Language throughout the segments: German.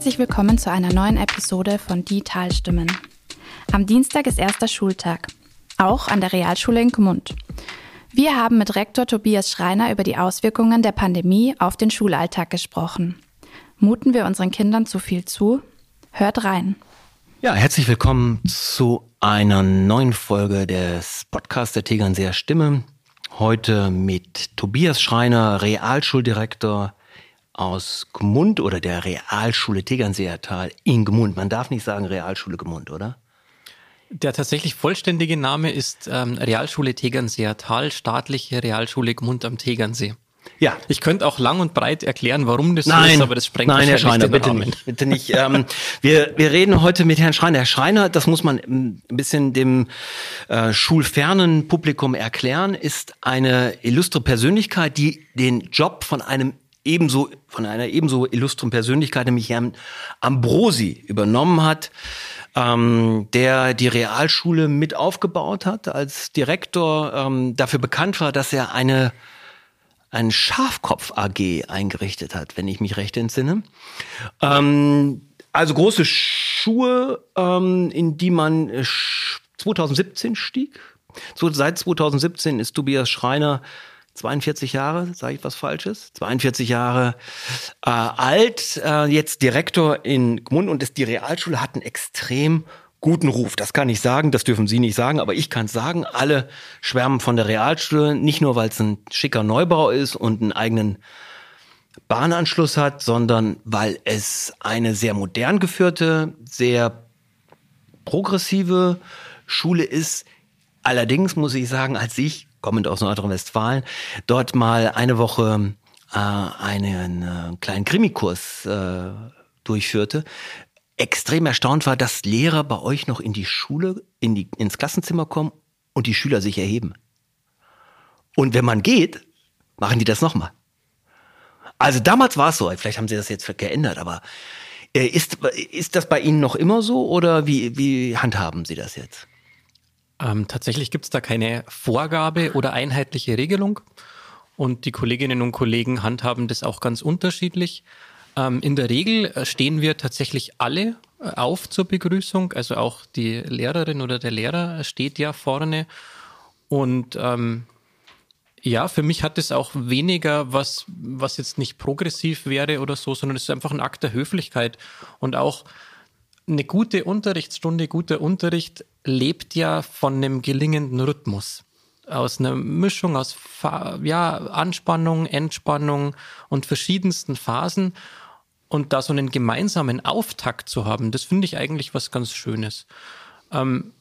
Herzlich willkommen zu einer neuen Episode von Die Talstimmen. Am Dienstag ist erster Schultag, auch an der Realschule in Gmund. Wir haben mit Rektor Tobias Schreiner über die Auswirkungen der Pandemie auf den Schulalltag gesprochen. Muten wir unseren Kindern zu viel zu? Hört rein. Ja, herzlich willkommen zu einer neuen Folge des Podcasts der Tegernseer Stimme. Heute mit Tobias Schreiner, Realschuldirektor aus Gmund oder der Realschule Tegernseertal in Gmund. Man darf nicht sagen Realschule Gmund, oder? Der tatsächlich vollständige Name ist ähm, Realschule Tegernseertal, staatliche Realschule Gmund am Tegernsee. Ja. Ich könnte auch lang und breit erklären, warum das nein, so ist, aber das sprengt Nein, Herr Schreiner, bitte nicht. Bitte nicht. ähm, wir, wir reden heute mit Herrn Schreiner. Herr Schreiner, das muss man ein bisschen dem äh, schulfernen Publikum erklären, ist eine illustre Persönlichkeit, die den Job von einem ebenso, von einer ebenso illustren Persönlichkeit, nämlich Herrn Ambrosi, übernommen hat, ähm, der die Realschule mit aufgebaut hat, als Direktor ähm, dafür bekannt war, dass er eine ein Schafkopf AG eingerichtet hat, wenn ich mich recht entsinne. Ähm, also große Schuhe, ähm, in die man 2017 stieg. So, seit 2017 ist Tobias Schreiner 42 Jahre, sage ich was Falsches? 42 Jahre äh, alt, äh, jetzt Direktor in Gmund und ist, die Realschule hat einen extrem guten Ruf. Das kann ich sagen, das dürfen Sie nicht sagen, aber ich kann es sagen. Alle schwärmen von der Realschule, nicht nur, weil es ein schicker Neubau ist und einen eigenen Bahnanschluss hat, sondern weil es eine sehr modern geführte, sehr progressive Schule ist. Allerdings muss ich sagen, als ich kommend aus Nordrhein-Westfalen, dort mal eine Woche äh, einen äh, kleinen Krimikurs äh, durchführte, extrem erstaunt war, dass Lehrer bei euch noch in die Schule, in die, ins Klassenzimmer kommen und die Schüler sich erheben. Und wenn man geht, machen die das nochmal. Also damals war es so, vielleicht haben sie das jetzt geändert, aber äh, ist, ist das bei Ihnen noch immer so oder wie, wie handhaben Sie das jetzt? Ähm, tatsächlich gibt es da keine Vorgabe oder einheitliche Regelung. Und die Kolleginnen und Kollegen handhaben das auch ganz unterschiedlich. Ähm, in der Regel äh, stehen wir tatsächlich alle äh, auf zur Begrüßung. Also auch die Lehrerin oder der Lehrer steht ja vorne. Und ähm, ja, für mich hat es auch weniger was, was jetzt nicht progressiv wäre oder so, sondern es ist einfach ein Akt der Höflichkeit. Und auch eine gute Unterrichtsstunde, guter Unterricht lebt ja von einem gelingenden Rhythmus. Aus einer Mischung aus ja, Anspannung, Entspannung und verschiedensten Phasen. Und da so einen gemeinsamen Auftakt zu haben, das finde ich eigentlich was ganz Schönes. Ähm,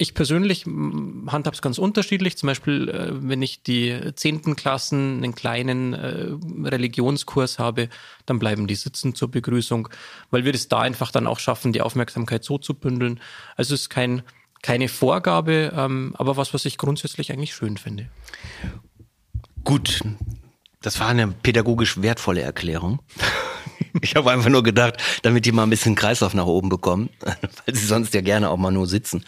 ich persönlich handhabe es ganz unterschiedlich. Zum Beispiel, äh, wenn ich die zehnten Klassen einen kleinen äh, Religionskurs habe, dann bleiben die sitzen zur Begrüßung, weil wir das da einfach dann auch schaffen, die Aufmerksamkeit so zu bündeln. Also es ist kein, keine Vorgabe, ähm, aber was, was ich grundsätzlich eigentlich schön finde. Gut, das war eine pädagogisch wertvolle Erklärung. Ich habe einfach nur gedacht, damit die mal ein bisschen Kreislauf nach oben bekommen, weil sie sonst ja gerne auch mal nur sitzen.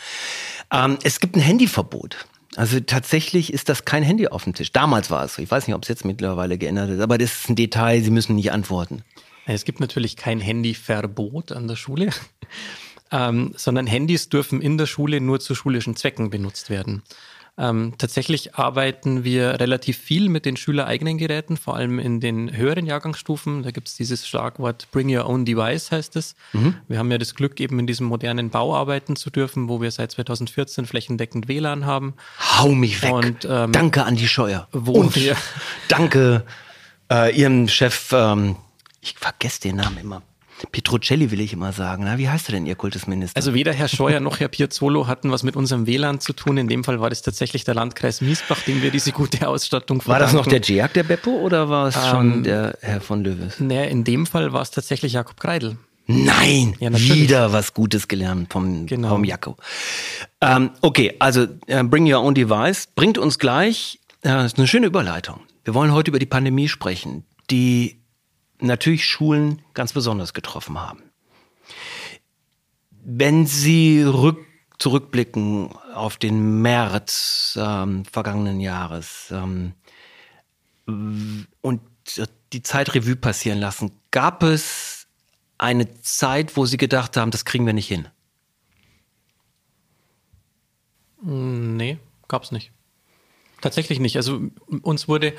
Ähm, es gibt ein Handyverbot. Also tatsächlich ist das kein Handy auf dem Tisch. Damals war es so. Ich weiß nicht, ob es jetzt mittlerweile geändert ist, aber das ist ein Detail, Sie müssen nicht antworten. Es gibt natürlich kein Handyverbot an der Schule, ähm, sondern Handys dürfen in der Schule nur zu schulischen Zwecken benutzt werden. Ähm, tatsächlich arbeiten wir relativ viel mit den schülereigenen Geräten, vor allem in den höheren Jahrgangsstufen. Da gibt es dieses Schlagwort Bring Your Own Device, heißt es. Mhm. Wir haben ja das Glück, eben in diesem modernen Bau arbeiten zu dürfen, wo wir seit 2014 flächendeckend WLAN haben. Hau mich weg. Und, ähm, danke an die Scheuer. Und danke äh, Ihrem Chef, ähm, ich vergesse den Namen immer. Petrucelli will ich immer sagen. Na, wie heißt er denn, Ihr Kultusminister? Also weder Herr Scheuer noch Herr Piazzolo hatten was mit unserem WLAN zu tun. In dem Fall war das tatsächlich der Landkreis Miesbach, dem wir diese gute Ausstattung verdanken. War das noch der GEAC, der Beppo, oder war es ähm, schon der Herr von Löwes? Naja, in dem Fall war es tatsächlich Jakob Kreidel. Nein, ja, wieder was Gutes gelernt vom, genau. vom Jakob. Ähm, okay, also äh, Bring Your Own Device bringt uns gleich, äh, ist eine schöne Überleitung. Wir wollen heute über die Pandemie sprechen, die natürlich Schulen ganz besonders getroffen haben. Wenn Sie rück, zurückblicken auf den März ähm, vergangenen Jahres ähm, und die Zeitrevue passieren lassen, gab es eine Zeit, wo Sie gedacht haben, das kriegen wir nicht hin? Nee, gab es nicht. Tatsächlich nicht. Also uns wurde,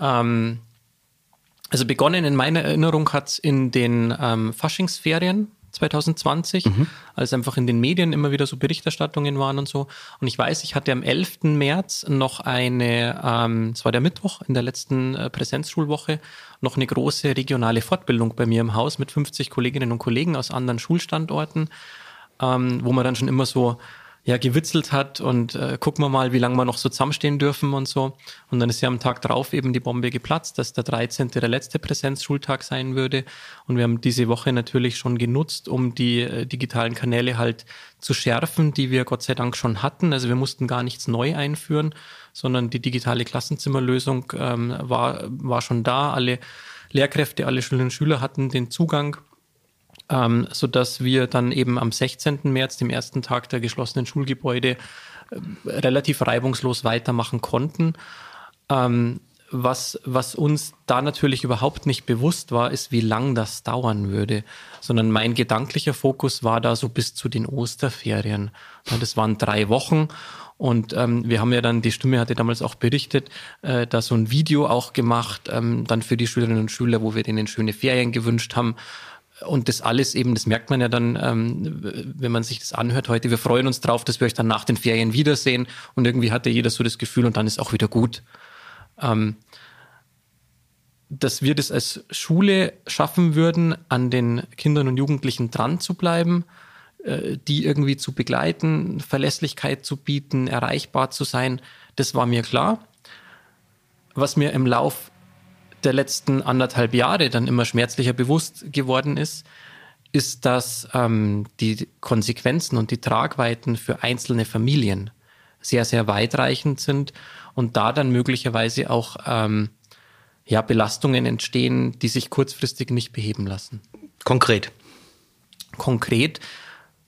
ähm, also begonnen in meiner Erinnerung hat es in den ähm, Faschingsferien 2020, mhm. als einfach in den Medien immer wieder so Berichterstattungen waren und so. Und ich weiß, ich hatte am 11. März noch eine, ähm, es war der Mittwoch in der letzten äh, Präsenzschulwoche, noch eine große regionale Fortbildung bei mir im Haus mit 50 Kolleginnen und Kollegen aus anderen Schulstandorten, ähm, wo man dann schon immer so ja gewitzelt hat und äh, gucken wir mal, wie lange wir noch so zusammenstehen dürfen und so. Und dann ist ja am Tag drauf eben die Bombe geplatzt, dass der 13. der letzte Präsenzschultag sein würde. Und wir haben diese Woche natürlich schon genutzt, um die äh, digitalen Kanäle halt zu schärfen, die wir Gott sei Dank schon hatten. Also wir mussten gar nichts neu einführen, sondern die digitale Klassenzimmerlösung ähm, war, war schon da. Alle Lehrkräfte, alle Schülerinnen und Schüler hatten den Zugang ähm, sodass wir dann eben am 16. März, dem ersten Tag der geschlossenen Schulgebäude, äh, relativ reibungslos weitermachen konnten. Ähm, was, was uns da natürlich überhaupt nicht bewusst war, ist, wie lang das dauern würde, sondern mein gedanklicher Fokus war da so bis zu den Osterferien. Das waren drei Wochen und ähm, wir haben ja dann, die Stimme hatte damals auch berichtet, äh, da so ein Video auch gemacht, ähm, dann für die Schülerinnen und Schüler, wo wir denen schöne Ferien gewünscht haben. Und das alles eben, das merkt man ja dann, ähm, wenn man sich das anhört heute. Wir freuen uns drauf, dass wir euch dann nach den Ferien wiedersehen. Und irgendwie hatte jeder so das Gefühl und dann ist auch wieder gut. Ähm, dass wir das als Schule schaffen würden, an den Kindern und Jugendlichen dran zu bleiben, äh, die irgendwie zu begleiten, Verlässlichkeit zu bieten, erreichbar zu sein, das war mir klar. Was mir im Lauf der letzten anderthalb Jahre dann immer schmerzlicher bewusst geworden ist, ist, dass ähm, die Konsequenzen und die Tragweiten für einzelne Familien sehr, sehr weitreichend sind und da dann möglicherweise auch ähm, ja, Belastungen entstehen, die sich kurzfristig nicht beheben lassen. Konkret. Konkret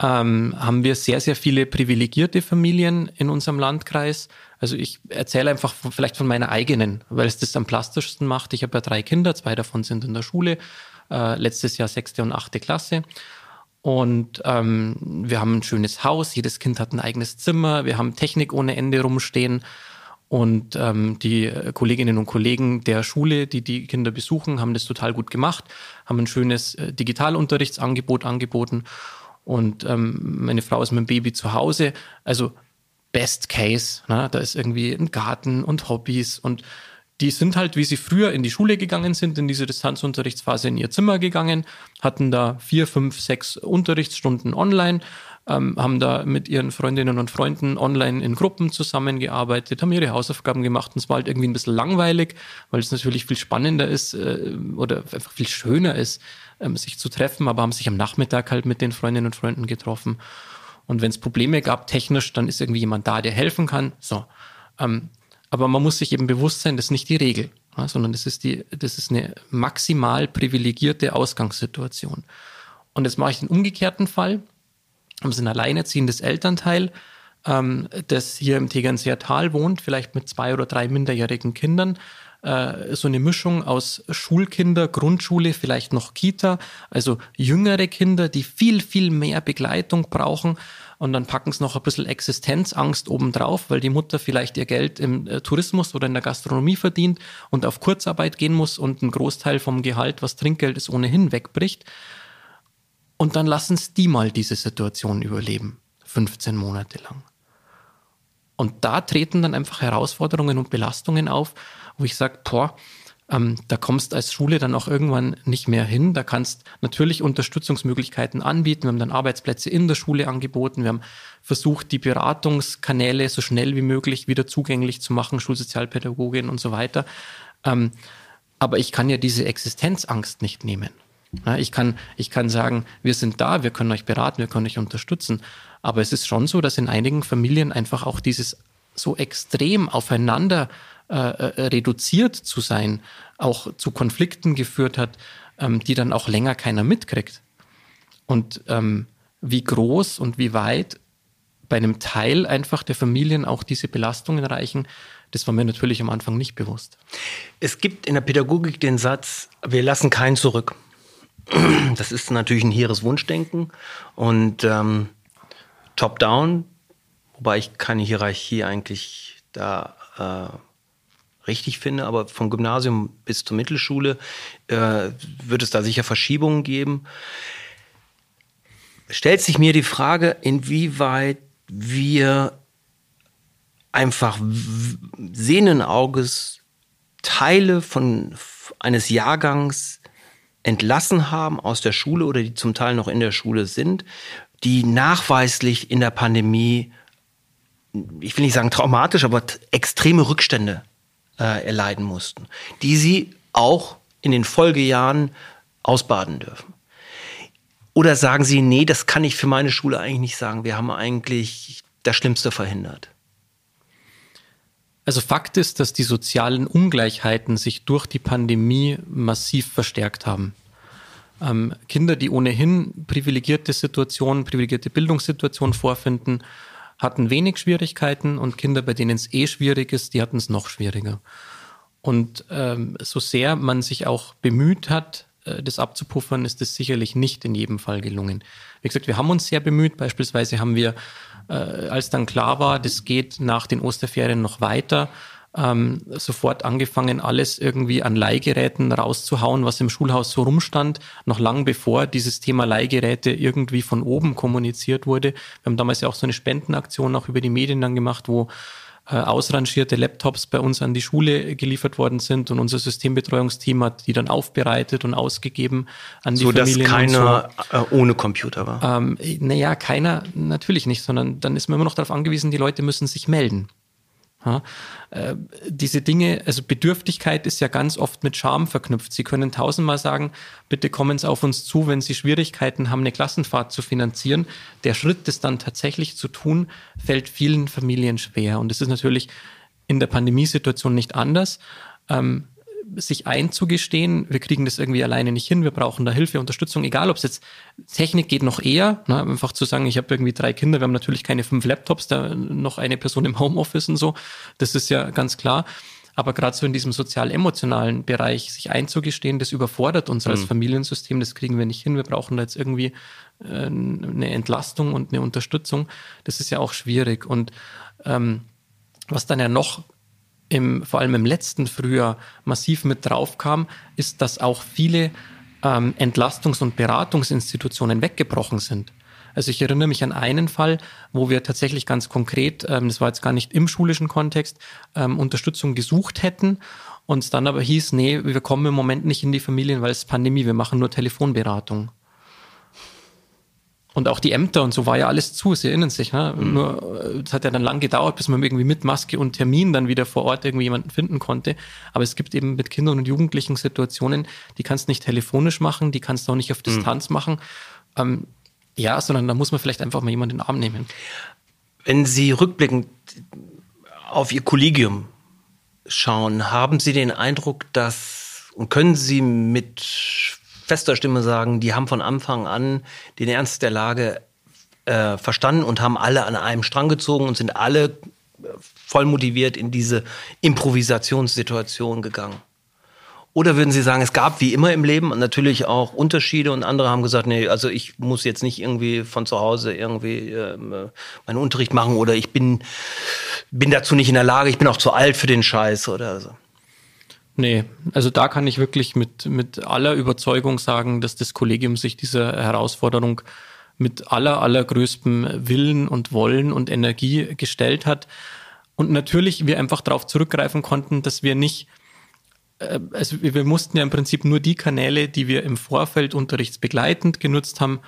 ähm, haben wir sehr, sehr viele privilegierte Familien in unserem Landkreis. Also ich erzähle einfach von, vielleicht von meiner eigenen, weil es das am plastischsten macht. Ich habe ja drei Kinder, zwei davon sind in der Schule, äh, letztes Jahr sechste und achte Klasse. Und ähm, wir haben ein schönes Haus, jedes Kind hat ein eigenes Zimmer, wir haben Technik ohne Ende rumstehen. Und ähm, die Kolleginnen und Kollegen der Schule, die die Kinder besuchen, haben das total gut gemacht, haben ein schönes äh, Digitalunterrichtsangebot angeboten. Und ähm, meine Frau ist mit dem Baby zu Hause. Also Best Case. Ne? Da ist irgendwie ein Garten und Hobbys und die sind halt, wie sie früher in die Schule gegangen sind, in diese Distanzunterrichtsphase in ihr Zimmer gegangen, hatten da vier, fünf, sechs Unterrichtsstunden online, ähm, haben da mit ihren Freundinnen und Freunden online in Gruppen zusammengearbeitet, haben ihre Hausaufgaben gemacht und es war halt irgendwie ein bisschen langweilig, weil es natürlich viel spannender ist äh, oder einfach viel schöner ist, ähm, sich zu treffen, aber haben sich am Nachmittag halt mit den Freundinnen und Freunden getroffen. Und wenn es Probleme gab technisch, dann ist irgendwie jemand da, der helfen kann. So. Ähm, aber man muss sich eben bewusst sein, das ist nicht die Regel, ja, sondern das ist, die, das ist eine maximal privilegierte Ausgangssituation. Und jetzt mache ich den umgekehrten Fall. Haben Sie ein alleinerziehendes Elternteil, ähm, das hier im Tegernseer Tal wohnt, vielleicht mit zwei oder drei minderjährigen Kindern, äh, so eine Mischung aus Schulkinder, Grundschule, vielleicht noch Kita, also jüngere Kinder, die viel, viel mehr Begleitung brauchen. Und dann packen es noch ein bisschen Existenzangst obendrauf, weil die Mutter vielleicht ihr Geld im äh, Tourismus oder in der Gastronomie verdient und auf Kurzarbeit gehen muss und ein Großteil vom Gehalt, was Trinkgeld ist, ohnehin wegbricht. Und dann lassen es die mal diese Situation überleben, 15 Monate lang. Und da treten dann einfach Herausforderungen und Belastungen auf, wo ich sage, boah, ähm, da kommst als Schule dann auch irgendwann nicht mehr hin. Da kannst natürlich Unterstützungsmöglichkeiten anbieten. Wir haben dann Arbeitsplätze in der Schule angeboten. Wir haben versucht, die Beratungskanäle so schnell wie möglich wieder zugänglich zu machen, Schulsozialpädagogin und so weiter. Ähm, aber ich kann ja diese Existenzangst nicht nehmen. Ja, ich, kann, ich kann sagen, wir sind da, wir können euch beraten, wir können euch unterstützen. Aber es ist schon so, dass in einigen Familien einfach auch dieses so extrem aufeinander äh, äh, reduziert zu sein, auch zu Konflikten geführt hat, ähm, die dann auch länger keiner mitkriegt. Und ähm, wie groß und wie weit bei einem Teil einfach der Familien auch diese Belastungen reichen, das war mir natürlich am Anfang nicht bewusst. Es gibt in der Pädagogik den Satz, wir lassen keinen zurück. das ist natürlich ein hehres Wunschdenken und ähm, top-down, wobei ich keine Hierarchie eigentlich da äh, richtig finde, aber vom Gymnasium bis zur Mittelschule äh, wird es da sicher Verschiebungen geben. Stellt sich mir die Frage, inwieweit wir einfach sehenden Auges Teile von eines Jahrgangs entlassen haben aus der Schule oder die zum Teil noch in der Schule sind, die nachweislich in der Pandemie, ich will nicht sagen traumatisch, aber extreme Rückstände äh, erleiden mussten, die sie auch in den Folgejahren ausbaden dürfen. Oder sagen Sie, nee, das kann ich für meine Schule eigentlich nicht sagen. Wir haben eigentlich das Schlimmste verhindert. Also Fakt ist, dass die sozialen Ungleichheiten sich durch die Pandemie massiv verstärkt haben. Ähm, Kinder, die ohnehin privilegierte Situationen, privilegierte Bildungssituationen vorfinden, hatten wenig Schwierigkeiten und Kinder, bei denen es eh schwierig ist, die hatten es noch schwieriger. Und ähm, so sehr man sich auch bemüht hat, äh, das abzupuffern, ist es sicherlich nicht in jedem Fall gelungen. Wie gesagt, wir haben uns sehr bemüht. Beispielsweise haben wir äh, als dann klar war, das geht nach den Osterferien noch weiter, ähm, sofort angefangen, alles irgendwie an Leihgeräten rauszuhauen, was im Schulhaus so rumstand, noch lang bevor dieses Thema Leihgeräte irgendwie von oben kommuniziert wurde. Wir haben damals ja auch so eine Spendenaktion auch über die Medien dann gemacht, wo ausrangierte Laptops bei uns an die Schule geliefert worden sind und unser Systembetreuungsteam hat die dann aufbereitet und ausgegeben an die so, Familien. So, dass keiner so. Äh, ohne Computer war? Ähm, naja, keiner natürlich nicht, sondern dann ist man immer noch darauf angewiesen, die Leute müssen sich melden. Ja, äh, diese Dinge, also Bedürftigkeit ist ja ganz oft mit Scham verknüpft. Sie können tausendmal sagen, bitte kommen Sie auf uns zu, wenn Sie Schwierigkeiten haben, eine Klassenfahrt zu finanzieren. Der Schritt, das dann tatsächlich zu tun, fällt vielen Familien schwer. Und es ist natürlich in der Pandemiesituation nicht anders. Ähm, sich einzugestehen, wir kriegen das irgendwie alleine nicht hin, wir brauchen da Hilfe, Unterstützung, egal ob es jetzt Technik geht noch eher, ne, einfach zu sagen, ich habe irgendwie drei Kinder, wir haben natürlich keine fünf Laptops, da noch eine Person im Homeoffice und so, das ist ja ganz klar. Aber gerade so in diesem sozial-emotionalen Bereich sich einzugestehen, das überfordert uns mhm. als Familiensystem, das kriegen wir nicht hin. Wir brauchen da jetzt irgendwie äh, eine Entlastung und eine Unterstützung. Das ist ja auch schwierig. Und ähm, was dann ja noch im, vor allem im letzten Frühjahr massiv mit drauf kam, ist, dass auch viele ähm, Entlastungs- und Beratungsinstitutionen weggebrochen sind. Also ich erinnere mich an einen Fall, wo wir tatsächlich ganz konkret, ähm, das war jetzt gar nicht im schulischen Kontext, ähm, Unterstützung gesucht hätten und es dann aber hieß, nee, wir kommen im Moment nicht in die Familien, weil es Pandemie, wir machen nur Telefonberatung. Und auch die Ämter und so war ja alles zu, Sie erinnern sich. Ne? Mhm. Nur, äh, es hat ja dann lang gedauert, bis man irgendwie mit Maske und Termin dann wieder vor Ort irgendwie jemanden finden konnte. Aber es gibt eben mit Kindern und Jugendlichen Situationen, die kannst du nicht telefonisch machen, die kannst du auch nicht auf mhm. Distanz mhm. machen. Ähm, ja, sondern da muss man vielleicht einfach mal jemanden in den Arm nehmen. Wenn Sie rückblickend auf Ihr Kollegium schauen, haben Sie den Eindruck, dass und können Sie mit fester Stimme sagen, die haben von Anfang an den Ernst der Lage äh, verstanden und haben alle an einem Strang gezogen und sind alle äh, voll motiviert in diese Improvisationssituation gegangen. Oder würden Sie sagen, es gab wie immer im Leben natürlich auch Unterschiede und andere haben gesagt, nee, also ich muss jetzt nicht irgendwie von zu Hause irgendwie äh, meinen Unterricht machen oder ich bin, bin dazu nicht in der Lage, ich bin auch zu alt für den Scheiß oder so. Nee, also da kann ich wirklich mit, mit aller Überzeugung sagen, dass das Kollegium sich dieser Herausforderung mit aller, allergrößtem Willen und Wollen und Energie gestellt hat. Und natürlich wir einfach darauf zurückgreifen konnten, dass wir nicht, äh, also wir mussten ja im Prinzip nur die Kanäle, die wir im Vorfeld unterrichtsbegleitend genutzt haben,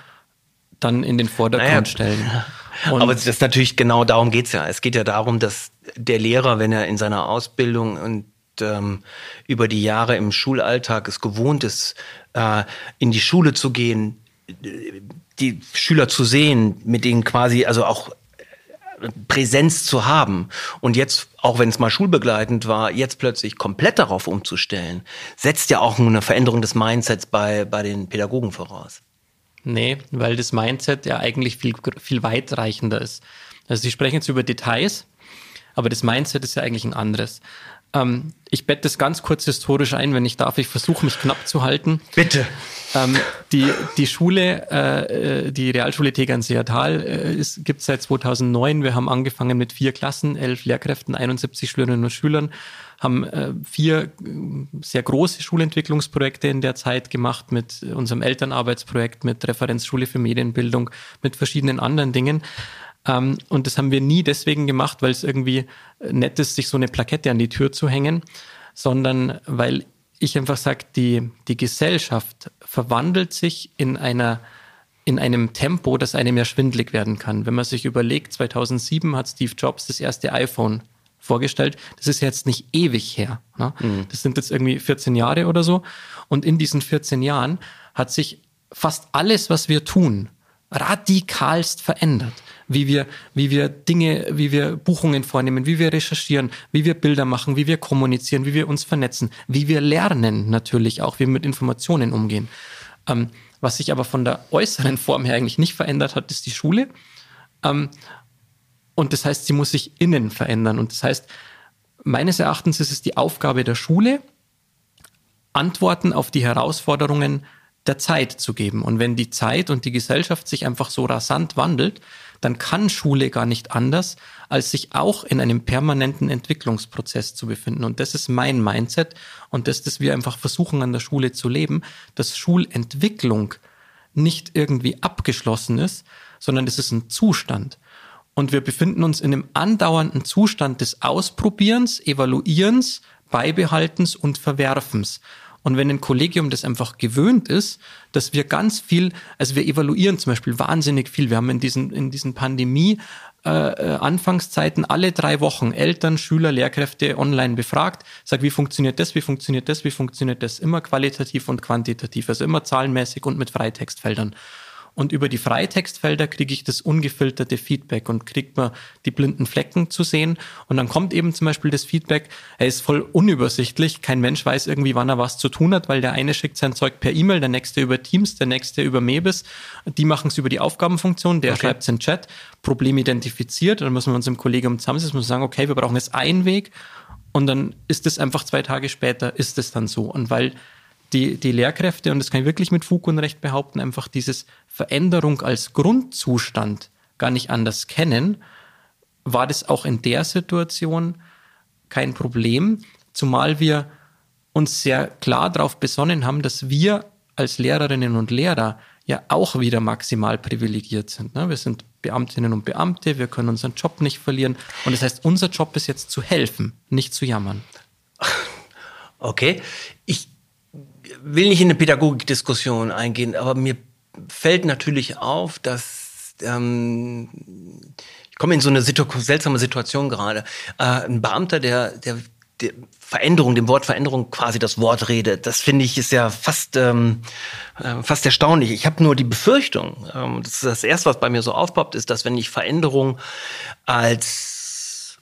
dann in den Vordergrund naja, stellen. Und aber das ist natürlich genau darum geht's ja. Es geht ja darum, dass der Lehrer, wenn er in seiner Ausbildung und ähm, über die Jahre im Schulalltag es gewohnt ist, äh, in die Schule zu gehen, die Schüler zu sehen, mit denen quasi, also auch Präsenz zu haben und jetzt, auch wenn es mal schulbegleitend war, jetzt plötzlich komplett darauf umzustellen, setzt ja auch eine Veränderung des Mindsets bei, bei den Pädagogen voraus. Nee, weil das Mindset ja eigentlich viel, viel weitreichender ist. Also Sie sprechen jetzt über Details, aber das Mindset ist ja eigentlich ein anderes. Ähm, ich bette das ganz kurz historisch ein, wenn ich darf. Ich versuche mich knapp zu halten. Bitte. Ähm, die, die Schule, äh, die Realschule Tegernseer Tal, äh, gibt es seit 2009. Wir haben angefangen mit vier Klassen, elf Lehrkräften, 71 Schülerinnen und Schülern, haben äh, vier äh, sehr große Schulentwicklungsprojekte in der Zeit gemacht mit unserem Elternarbeitsprojekt, mit Referenzschule für Medienbildung, mit verschiedenen anderen Dingen. Ähm, und das haben wir nie deswegen gemacht, weil es irgendwie nett ist, sich so eine Plakette an die Tür zu hängen, sondern weil ich einfach sage, die, die Gesellschaft verwandelt sich in einer in einem Tempo, das einem ja schwindlig werden kann. Wenn man sich überlegt, 2007 hat Steve Jobs das erste iPhone vorgestellt. Das ist jetzt nicht ewig her. Ne? Mhm. Das sind jetzt irgendwie 14 Jahre oder so. Und in diesen 14 Jahren hat sich fast alles, was wir tun, radikalst verändert. Wie wir, wie wir Dinge, wie wir Buchungen vornehmen, wie wir recherchieren, wie wir Bilder machen, wie wir kommunizieren, wie wir uns vernetzen, wie wir lernen natürlich auch, wie wir mit Informationen umgehen. Ähm, was sich aber von der äußeren Form her eigentlich nicht verändert hat, ist die Schule. Ähm, und das heißt, sie muss sich innen verändern. Und das heißt, meines Erachtens ist es die Aufgabe der Schule, Antworten auf die Herausforderungen der Zeit zu geben. Und wenn die Zeit und die Gesellschaft sich einfach so rasant wandelt, dann kann Schule gar nicht anders, als sich auch in einem permanenten Entwicklungsprozess zu befinden. Und das ist mein Mindset und das, das wir einfach versuchen an der Schule zu leben, dass Schulentwicklung nicht irgendwie abgeschlossen ist, sondern es ist ein Zustand. Und wir befinden uns in einem andauernden Zustand des Ausprobierens, Evaluierens, Beibehaltens und Verwerfens. Und wenn ein Kollegium das einfach gewöhnt ist, dass wir ganz viel, also wir evaluieren zum Beispiel wahnsinnig viel. Wir haben in diesen, in diesen Pandemie äh, äh, Anfangszeiten alle drei Wochen Eltern, Schüler, Lehrkräfte online befragt. Sag, wie funktioniert das, wie funktioniert das, wie funktioniert das? Immer qualitativ und quantitativ, also immer zahlenmäßig und mit Freitextfeldern. Und über die Freitextfelder kriege ich das ungefilterte Feedback und kriegt man die blinden Flecken zu sehen. Und dann kommt eben zum Beispiel das Feedback, er ist voll unübersichtlich. Kein Mensch weiß irgendwie, wann er was zu tun hat, weil der eine schickt sein Zeug per E-Mail, der nächste über Teams, der nächste über Mebis. Die machen es über die Aufgabenfunktion, der okay. schreibt es in Chat, Problem identifiziert. Dann müssen wir uns im Kollegium zusammensetzen und sagen, okay, wir brauchen jetzt einen Weg. Und dann ist es einfach zwei Tage später, ist es dann so. Und weil die, die Lehrkräfte, und das kann ich wirklich mit Fug und Recht behaupten, einfach dieses Veränderung als Grundzustand gar nicht anders kennen, war das auch in der Situation kein Problem, zumal wir uns sehr klar darauf besonnen haben, dass wir als Lehrerinnen und Lehrer ja auch wieder maximal privilegiert sind. Ne? Wir sind Beamtinnen und Beamte, wir können unseren Job nicht verlieren. Und das heißt, unser Job ist jetzt zu helfen, nicht zu jammern. Okay, ich will nicht in eine Pädagogikdiskussion eingehen, aber mir fällt natürlich auf, dass ähm, ich komme in so eine Situ seltsame Situation gerade. Äh, ein Beamter, der, der, der Veränderung, dem Wort Veränderung quasi das Wort redet, das finde ich ist ja fast ähm, äh, fast erstaunlich. Ich habe nur die Befürchtung, ähm, das ist das erste, was bei mir so aufpoppt, ist, dass wenn ich Veränderung als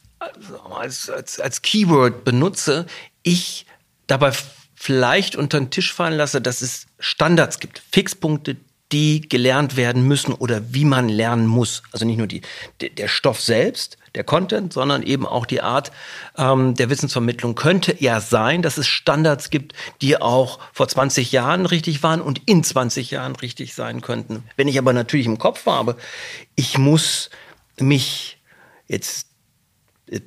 als, als, als Keyword benutze, ich dabei vielleicht unter den Tisch fallen lasse, dass es Standards gibt, Fixpunkte, die gelernt werden müssen oder wie man lernen muss. Also nicht nur die, der Stoff selbst, der Content, sondern eben auch die Art ähm, der Wissensvermittlung. Könnte ja sein, dass es Standards gibt, die auch vor 20 Jahren richtig waren und in 20 Jahren richtig sein könnten. Wenn ich aber natürlich im Kopf habe, ich muss mich jetzt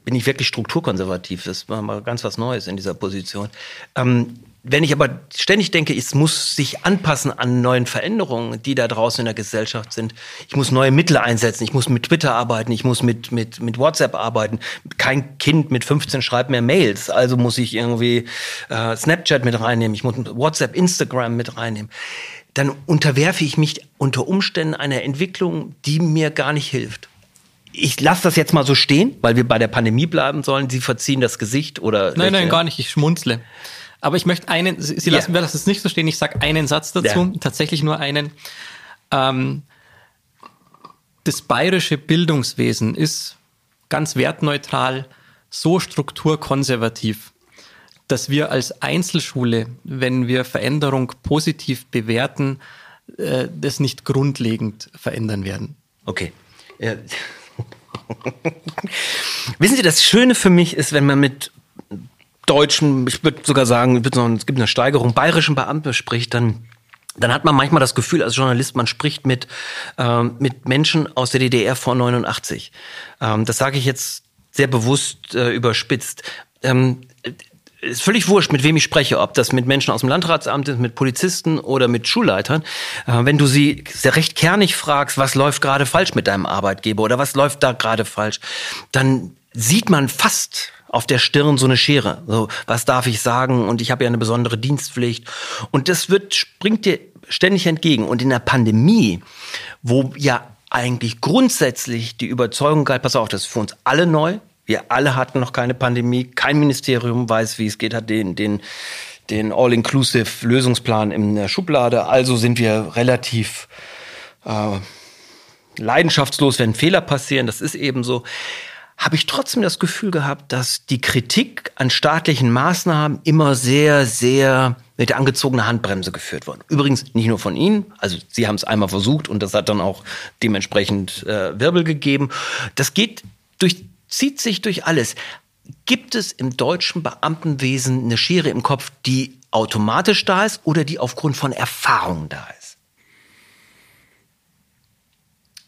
bin ich wirklich strukturkonservativ. Das war mal ganz was Neues in dieser Position. Ähm, wenn ich aber ständig denke, es muss sich anpassen an neuen Veränderungen, die da draußen in der Gesellschaft sind. Ich muss neue Mittel einsetzen. Ich muss mit Twitter arbeiten. Ich muss mit, mit, mit WhatsApp arbeiten. Kein Kind mit 15 schreibt mehr Mails. Also muss ich irgendwie äh, Snapchat mit reinnehmen. Ich muss WhatsApp, Instagram mit reinnehmen. Dann unterwerfe ich mich unter Umständen einer Entwicklung, die mir gar nicht hilft ich lasse das jetzt mal so stehen, weil wir bei der Pandemie bleiben sollen. Sie verziehen das Gesicht oder. Nein, nein, gar nicht. Ich schmunzle. Aber ich möchte einen, Sie, Sie lassen, yeah. es nicht so stehen. Ich sage einen Satz dazu, yeah. tatsächlich nur einen. Ähm, das bayerische Bildungswesen ist ganz wertneutral, so strukturkonservativ, dass wir als Einzelschule, wenn wir Veränderung positiv bewerten, äh, das nicht grundlegend verändern werden. Okay. Ja. Wissen Sie, das Schöne für mich ist, wenn man mit deutschen, ich würde sogar sagen, es gibt eine Steigerung, bayerischen Beamten spricht, dann dann hat man manchmal das Gefühl als Journalist, man spricht mit, ähm, mit Menschen aus der DDR vor 89. Ähm, das sage ich jetzt sehr bewusst äh, überspitzt. Ähm, ist völlig wurscht, mit wem ich spreche, ob das mit Menschen aus dem Landratsamt ist, mit Polizisten oder mit Schulleitern. Äh, wenn du sie sehr recht kernig fragst, was läuft gerade falsch mit deinem Arbeitgeber oder was läuft da gerade falsch, dann sieht man fast auf der Stirn so eine Schere. So, was darf ich sagen? Und ich habe ja eine besondere Dienstpflicht. Und das wird, springt dir ständig entgegen. Und in der Pandemie, wo ja eigentlich grundsätzlich die Überzeugung galt, pass auf, das ist für uns alle neu. Wir alle hatten noch keine Pandemie. Kein Ministerium weiß, wie es geht, hat den, den, den All-Inclusive Lösungsplan in der Schublade. Also sind wir relativ äh, leidenschaftslos, wenn Fehler passieren. Das ist eben so habe ich trotzdem das Gefühl gehabt, dass die Kritik an staatlichen Maßnahmen immer sehr, sehr mit der angezogenen Handbremse geführt wurde. Übrigens nicht nur von Ihnen, also Sie haben es einmal versucht und das hat dann auch dementsprechend äh, Wirbel gegeben. Das geht durch, zieht sich durch alles. Gibt es im deutschen Beamtenwesen eine Schere im Kopf, die automatisch da ist oder die aufgrund von Erfahrungen da ist?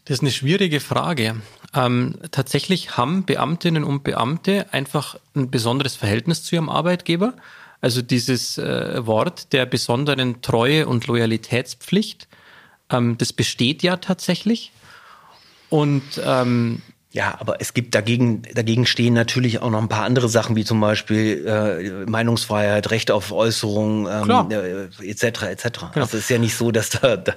Das ist eine schwierige Frage. Ähm, tatsächlich haben Beamtinnen und Beamte einfach ein besonderes Verhältnis zu ihrem Arbeitgeber. Also dieses äh, Wort der besonderen Treue und Loyalitätspflicht, ähm, das besteht ja tatsächlich. Und ähm, ja, aber es gibt dagegen, dagegen stehen natürlich auch noch ein paar andere Sachen, wie zum Beispiel äh, Meinungsfreiheit, Recht auf Äußerung, ähm, äh, etc. etc. Genau. Also es ist ja nicht so, dass da, da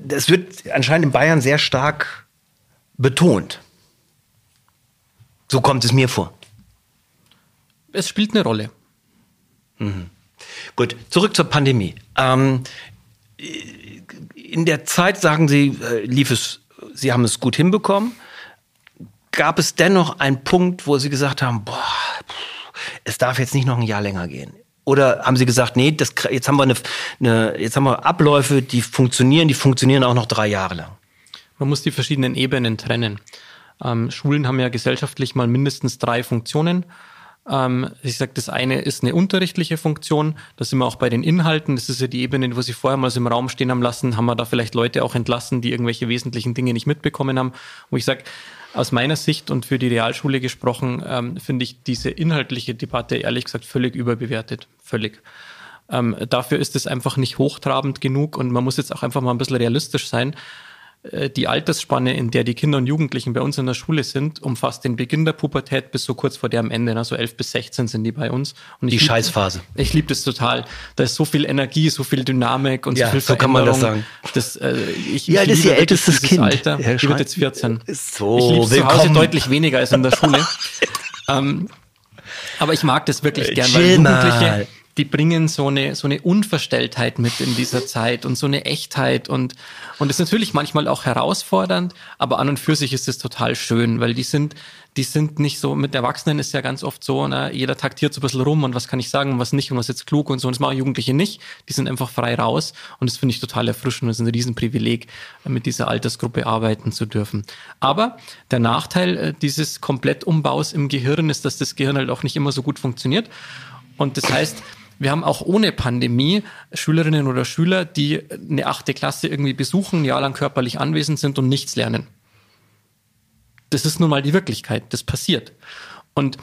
das wird anscheinend in Bayern sehr stark betont. So kommt es mir vor. Es spielt eine Rolle. Mhm. Gut, zurück zur Pandemie. Ähm, in der Zeit, sagen Sie, äh, lief es, Sie haben es gut hinbekommen. Gab es dennoch einen Punkt, wo Sie gesagt haben, boah, es darf jetzt nicht noch ein Jahr länger gehen? Oder haben Sie gesagt, nee, das, jetzt haben wir eine, eine, jetzt haben wir Abläufe, die funktionieren, die funktionieren auch noch drei Jahre lang? Man muss die verschiedenen Ebenen trennen. Ähm, Schulen haben ja gesellschaftlich mal mindestens drei Funktionen. Ähm, ich sage, das eine ist eine unterrichtliche Funktion. Da sind wir auch bei den Inhalten. Das ist ja die Ebene, wo Sie vorher mal so im Raum stehen haben lassen. Haben wir da vielleicht Leute auch entlassen, die irgendwelche wesentlichen Dinge nicht mitbekommen haben? Wo ich sage, aus meiner Sicht und für die Realschule gesprochen, ähm, finde ich diese inhaltliche Debatte ehrlich gesagt völlig überbewertet. Völlig. Ähm, dafür ist es einfach nicht hochtrabend genug und man muss jetzt auch einfach mal ein bisschen realistisch sein. Äh, die Altersspanne, in der die Kinder und Jugendlichen bei uns in der Schule sind, umfasst den Beginn der Pubertät bis so kurz vor der am Ende. Also elf bis 16 sind die bei uns. Und die lieb, Scheißphase. Ich liebe das total. Da ist so viel Energie, so viel Dynamik und ja, so viel so kann man das sagen. Das, äh, ich, ja, ich das ist ihr ältestes Kind. Alter. Herr die wird jetzt 14. So, ich liebe zu Hause deutlich weniger als in der Schule. ähm, aber ich mag das wirklich gern, weil Jugendliche... Mal die bringen so eine, so eine Unverstelltheit mit in dieser Zeit und so eine Echtheit und, und ist natürlich manchmal auch herausfordernd, aber an und für sich ist es total schön, weil die sind, die sind nicht so, mit Erwachsenen ist ja ganz oft so, na, jeder taktiert so ein bisschen rum und was kann ich sagen und was nicht und was jetzt klug und so und das machen Jugendliche nicht. Die sind einfach frei raus und das finde ich total erfrischend. Das ist ein Riesenprivileg, mit dieser Altersgruppe arbeiten zu dürfen. Aber der Nachteil äh, dieses Komplettumbaus im Gehirn ist, dass das Gehirn halt auch nicht immer so gut funktioniert. Und das heißt, wir haben auch ohne Pandemie Schülerinnen oder Schüler, die eine achte Klasse irgendwie besuchen, ein Jahr lang körperlich anwesend sind und nichts lernen. Das ist nun mal die Wirklichkeit. Das passiert. Und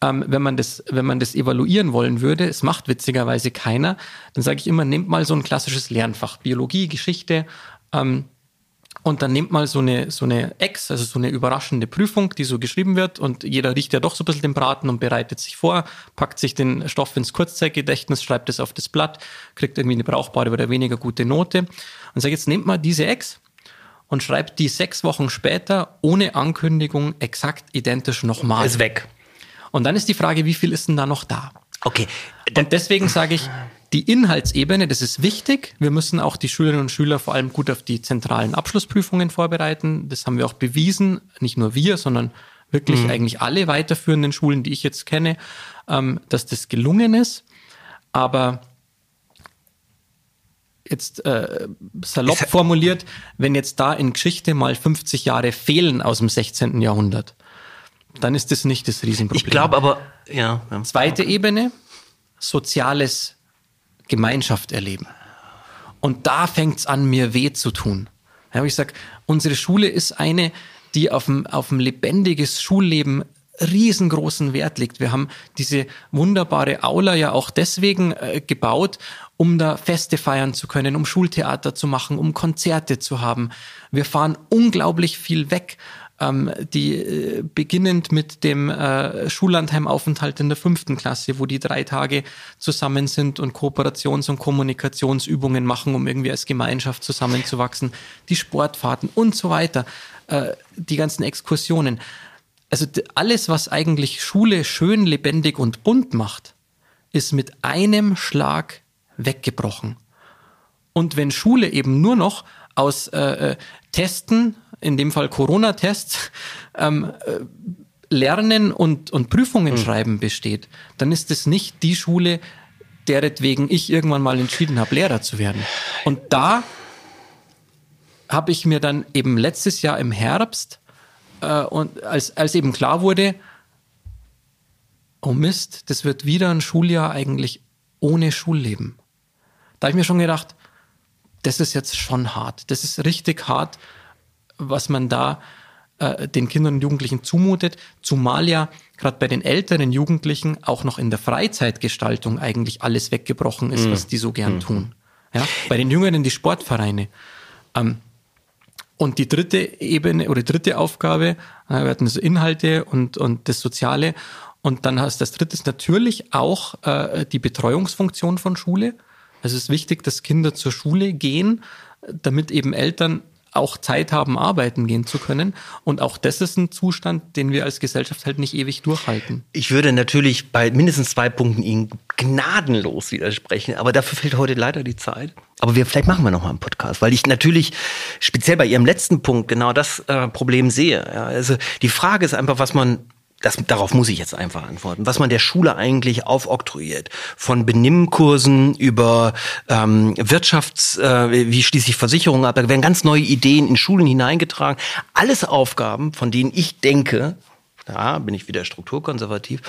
ähm, wenn, man das, wenn man das evaluieren wollen würde, es macht witzigerweise keiner, dann sage ich immer, nehmt mal so ein klassisches Lernfach, Biologie, Geschichte, ähm, und dann nimmt mal so eine, so eine Ex, also so eine überraschende Prüfung, die so geschrieben wird und jeder riecht ja doch so ein bisschen den Braten und bereitet sich vor, packt sich den Stoff ins Kurzzeitgedächtnis, schreibt es auf das Blatt, kriegt irgendwie eine brauchbare oder weniger gute Note und sagt, jetzt nehmt mal diese Ex und schreibt die sechs Wochen später ohne Ankündigung exakt identisch nochmal. Ist weg. Und dann ist die Frage, wie viel ist denn da noch da? Okay. Und deswegen sage ich, die Inhaltsebene, das ist wichtig. Wir müssen auch die Schülerinnen und Schüler vor allem gut auf die zentralen Abschlussprüfungen vorbereiten. Das haben wir auch bewiesen. Nicht nur wir, sondern wirklich mhm. eigentlich alle weiterführenden Schulen, die ich jetzt kenne, ähm, dass das gelungen ist. Aber jetzt äh, salopp formuliert, wenn jetzt da in Geschichte mal 50 Jahre fehlen aus dem 16. Jahrhundert, dann ist das nicht das Riesenproblem. Ich glaube aber, ja. ja. Zweite okay. Ebene, soziales Gemeinschaft erleben. Und da fängt es an, mir weh zu tun. Ja, ich sage, unsere Schule ist eine, die auf ein, lebendiges Schulleben riesengroßen Wert legt. Wir haben diese wunderbare Aula ja auch deswegen äh, gebaut, um da Feste feiern zu können, um Schultheater zu machen, um Konzerte zu haben. Wir fahren unglaublich viel weg ähm, die äh, beginnend mit dem äh, Schullandheimaufenthalt in der fünften Klasse, wo die drei Tage zusammen sind und Kooperations- und Kommunikationsübungen machen, um irgendwie als Gemeinschaft zusammenzuwachsen, die Sportfahrten und so weiter, äh, die ganzen Exkursionen. Also alles, was eigentlich Schule schön, lebendig und bunt macht, ist mit einem Schlag weggebrochen. Und wenn Schule eben nur noch aus äh, äh Testen, in dem Fall Corona-Tests, ähm, äh, Lernen und, und Prüfungen mhm. schreiben besteht, dann ist es nicht die Schule, deretwegen ich irgendwann mal entschieden habe, Lehrer zu werden. Und da habe ich mir dann eben letztes Jahr im Herbst äh, und als, als eben klar wurde, oh Mist, das wird wieder ein Schuljahr eigentlich ohne Schulleben. Da habe ich mir schon gedacht, das ist jetzt schon hart. Das ist richtig hart, was man da äh, den Kindern und Jugendlichen zumutet, zumal ja gerade bei den älteren Jugendlichen auch noch in der Freizeitgestaltung eigentlich alles weggebrochen ist, mhm. was die so gern mhm. tun. Ja? Bei den Jüngeren die Sportvereine. Ähm, und die dritte Ebene oder dritte Aufgabe, äh, wir hatten so Inhalte und, und das Soziale. Und dann hast das dritte ist natürlich auch äh, die Betreuungsfunktion von Schule. Also es ist wichtig, dass Kinder zur Schule gehen, damit eben Eltern auch Zeit haben, arbeiten gehen zu können. Und auch das ist ein Zustand, den wir als Gesellschaft halt nicht ewig durchhalten. Ich würde natürlich bei mindestens zwei Punkten Ihnen gnadenlos widersprechen, aber dafür fehlt heute leider die Zeit. Aber wir, vielleicht machen wir noch mal einen Podcast, weil ich natürlich speziell bei Ihrem letzten Punkt genau das äh, Problem sehe. Ja, also die Frage ist einfach, was man das, darauf muss ich jetzt einfach antworten, was man der Schule eigentlich aufoktroyiert. Von Benimmkursen über ähm, Wirtschafts, äh, wie schließlich Versicherungen ab, da werden ganz neue Ideen in Schulen hineingetragen. Alles Aufgaben, von denen ich denke, da bin ich wieder strukturkonservativ,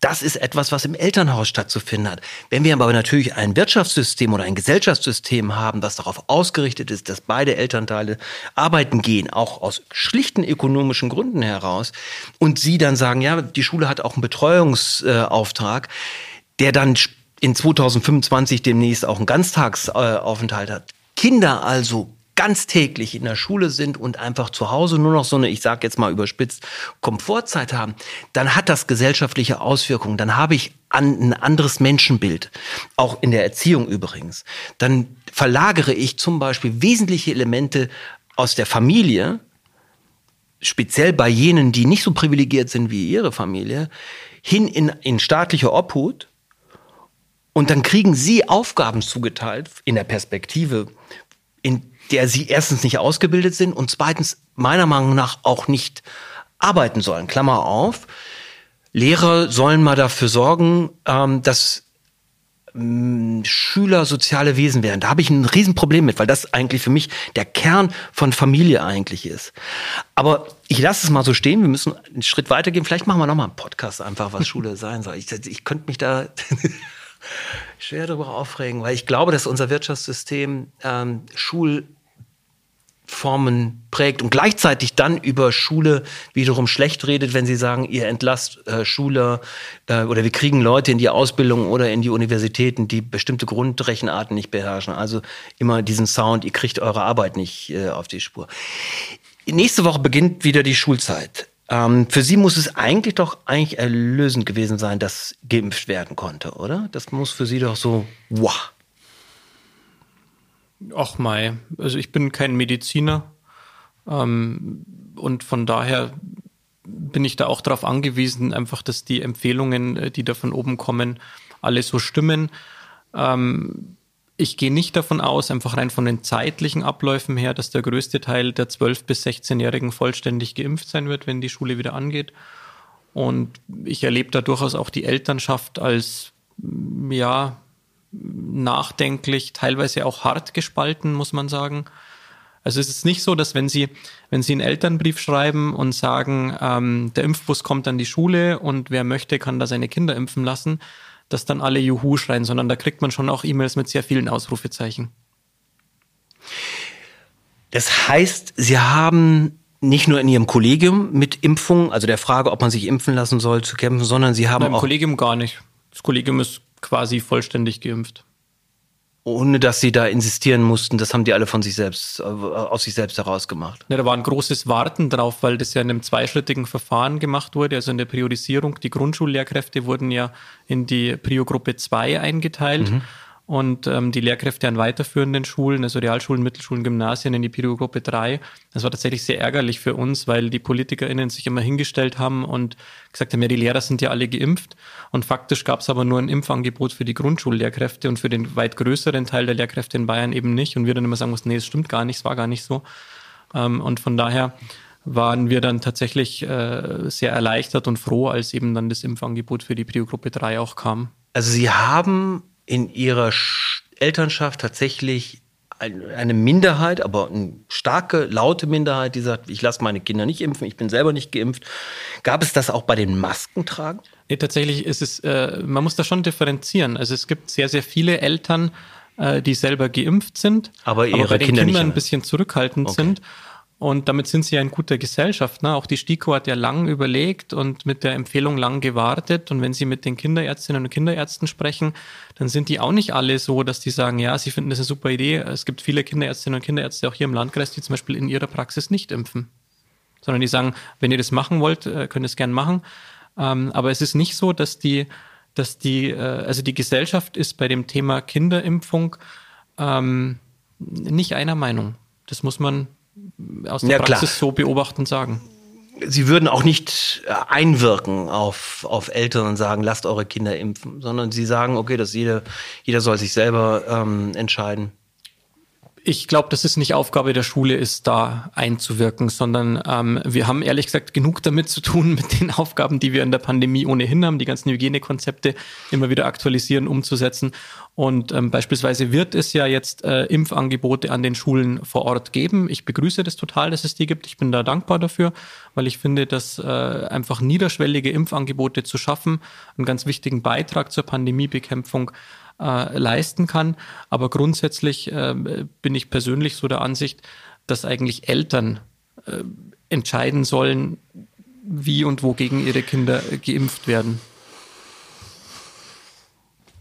das ist etwas, was im Elternhaus stattzufinden hat. Wenn wir aber natürlich ein Wirtschaftssystem oder ein Gesellschaftssystem haben, das darauf ausgerichtet ist, dass beide Elternteile arbeiten gehen, auch aus schlichten ökonomischen Gründen heraus, und sie dann sagen, ja, die Schule hat auch einen Betreuungsauftrag, der dann in 2025 demnächst auch einen Ganztagsaufenthalt hat. Kinder also ganztäglich in der Schule sind und einfach zu Hause nur noch so eine, ich sage jetzt mal überspitzt, Komfortzeit haben, dann hat das gesellschaftliche Auswirkungen. Dann habe ich an, ein anderes Menschenbild, auch in der Erziehung übrigens. Dann verlagere ich zum Beispiel wesentliche Elemente aus der Familie, speziell bei jenen, die nicht so privilegiert sind wie ihre Familie, hin in, in staatliche Obhut. Und dann kriegen sie Aufgaben zugeteilt in der Perspektive, in der sie erstens nicht ausgebildet sind und zweitens meiner Meinung nach auch nicht arbeiten sollen. Klammer auf. Lehrer sollen mal dafür sorgen, ähm, dass ähm, Schüler soziale Wesen werden. Da habe ich ein Riesenproblem mit, weil das eigentlich für mich der Kern von Familie eigentlich ist. Aber ich lasse es mal so stehen. Wir müssen einen Schritt weitergehen. Vielleicht machen wir noch mal einen Podcast einfach, was Schule sein soll. Ich, ich könnte mich da schwer darüber aufregen, weil ich glaube, dass unser Wirtschaftssystem ähm, Schul Formen prägt und gleichzeitig dann über Schule wiederum schlecht redet, wenn sie sagen, ihr entlasst äh, Schüler äh, oder wir kriegen Leute in die Ausbildung oder in die Universitäten, die bestimmte Grundrechenarten nicht beherrschen. Also immer diesen Sound, ihr kriegt eure Arbeit nicht äh, auf die Spur. Nächste Woche beginnt wieder die Schulzeit. Ähm, für Sie muss es eigentlich doch eigentlich erlösend gewesen sein, dass geimpft werden konnte, oder? Das muss für Sie doch so, wow. Ach Mai, also ich bin kein Mediziner ähm, und von daher bin ich da auch darauf angewiesen, einfach, dass die Empfehlungen, äh, die da von oben kommen, alle so stimmen. Ähm, ich gehe nicht davon aus, einfach rein von den zeitlichen Abläufen her, dass der größte Teil der 12- bis 16-Jährigen vollständig geimpft sein wird, wenn die Schule wieder angeht. Und ich erlebe da durchaus auch die Elternschaft als, ja, nachdenklich, teilweise auch hart gespalten, muss man sagen. Also es ist nicht so, dass wenn Sie, wenn Sie einen Elternbrief schreiben und sagen, ähm, der Impfbus kommt an die Schule und wer möchte, kann da seine Kinder impfen lassen, dass dann alle Juhu schreien, sondern da kriegt man schon auch E-Mails mit sehr vielen Ausrufezeichen. Das heißt, Sie haben nicht nur in Ihrem Kollegium mit Impfung, also der Frage, ob man sich impfen lassen soll, zu kämpfen, sondern Sie haben Nein, im auch... Kollegium gar nicht. Das Kollegium ist quasi vollständig geimpft. Ohne dass Sie da insistieren mussten, das haben die alle von sich selbst, äh, aus sich selbst heraus gemacht. Ja, da war ein großes Warten drauf, weil das ja in einem zweischrittigen Verfahren gemacht wurde, also in der Priorisierung. Die Grundschullehrkräfte wurden ja in die Prio-Gruppe 2 eingeteilt. Mhm und ähm, die Lehrkräfte an weiterführenden Schulen, also Realschulen, Mittelschulen, Gymnasien in die Piro-Gruppe 3. Das war tatsächlich sehr ärgerlich für uns, weil die PolitikerInnen sich immer hingestellt haben und gesagt haben, ja, die Lehrer sind ja alle geimpft. Und faktisch gab es aber nur ein Impfangebot für die Grundschullehrkräfte und für den weit größeren Teil der Lehrkräfte in Bayern eben nicht. Und wir dann immer sagen mussten, nee, es stimmt gar nicht, es war gar nicht so. Ähm, und von daher waren wir dann tatsächlich äh, sehr erleichtert und froh, als eben dann das Impfangebot für die Prio-Gruppe 3 auch kam. Also Sie haben in ihrer Elternschaft tatsächlich eine Minderheit, aber eine starke, laute Minderheit, die sagt, ich lasse meine Kinder nicht impfen, ich bin selber nicht geimpft. Gab es das auch bei den Maskentragen? Nee, tatsächlich ist es, äh, man muss da schon differenzieren. Also es gibt sehr, sehr viele Eltern, äh, die selber geimpft sind, aber, ihre aber bei den Kinder Kindern ein bisschen zurückhaltend okay. sind. Und damit sind sie ja in guter Gesellschaft. Ne? Auch die STIKO hat ja lang überlegt und mit der Empfehlung lang gewartet. Und wenn Sie mit den Kinderärztinnen und Kinderärzten sprechen, dann sind die auch nicht alle so, dass die sagen, ja, sie finden das eine super Idee. Es gibt viele Kinderärztinnen und Kinderärzte auch hier im Landkreis, die zum Beispiel in ihrer Praxis nicht impfen. Sondern die sagen, wenn ihr das machen wollt, äh, könnt ihr es gern machen. Ähm, aber es ist nicht so, dass die, dass die, äh, also die Gesellschaft ist bei dem Thema Kinderimpfung ähm, nicht einer Meinung. Das muss man aus der ja, Praxis klar. so beobachten sagen. Sie würden auch nicht äh, einwirken auf, auf Eltern und sagen, lasst eure Kinder impfen, sondern sie sagen, okay, dass jeder, jeder soll sich selber ähm, entscheiden ich glaube, dass es nicht Aufgabe der Schule ist, da einzuwirken, sondern ähm, wir haben ehrlich gesagt genug damit zu tun, mit den Aufgaben, die wir in der Pandemie ohnehin haben, die ganzen Hygienekonzepte immer wieder aktualisieren, umzusetzen. Und ähm, beispielsweise wird es ja jetzt äh, Impfangebote an den Schulen vor Ort geben. Ich begrüße das total, dass es die gibt. Ich bin da dankbar dafür, weil ich finde, dass äh, einfach niederschwellige Impfangebote zu schaffen einen ganz wichtigen Beitrag zur Pandemiebekämpfung äh, leisten kann. Aber grundsätzlich äh, bin ich persönlich so der Ansicht, dass eigentlich Eltern äh, entscheiden sollen, wie und wo gegen ihre Kinder geimpft werden.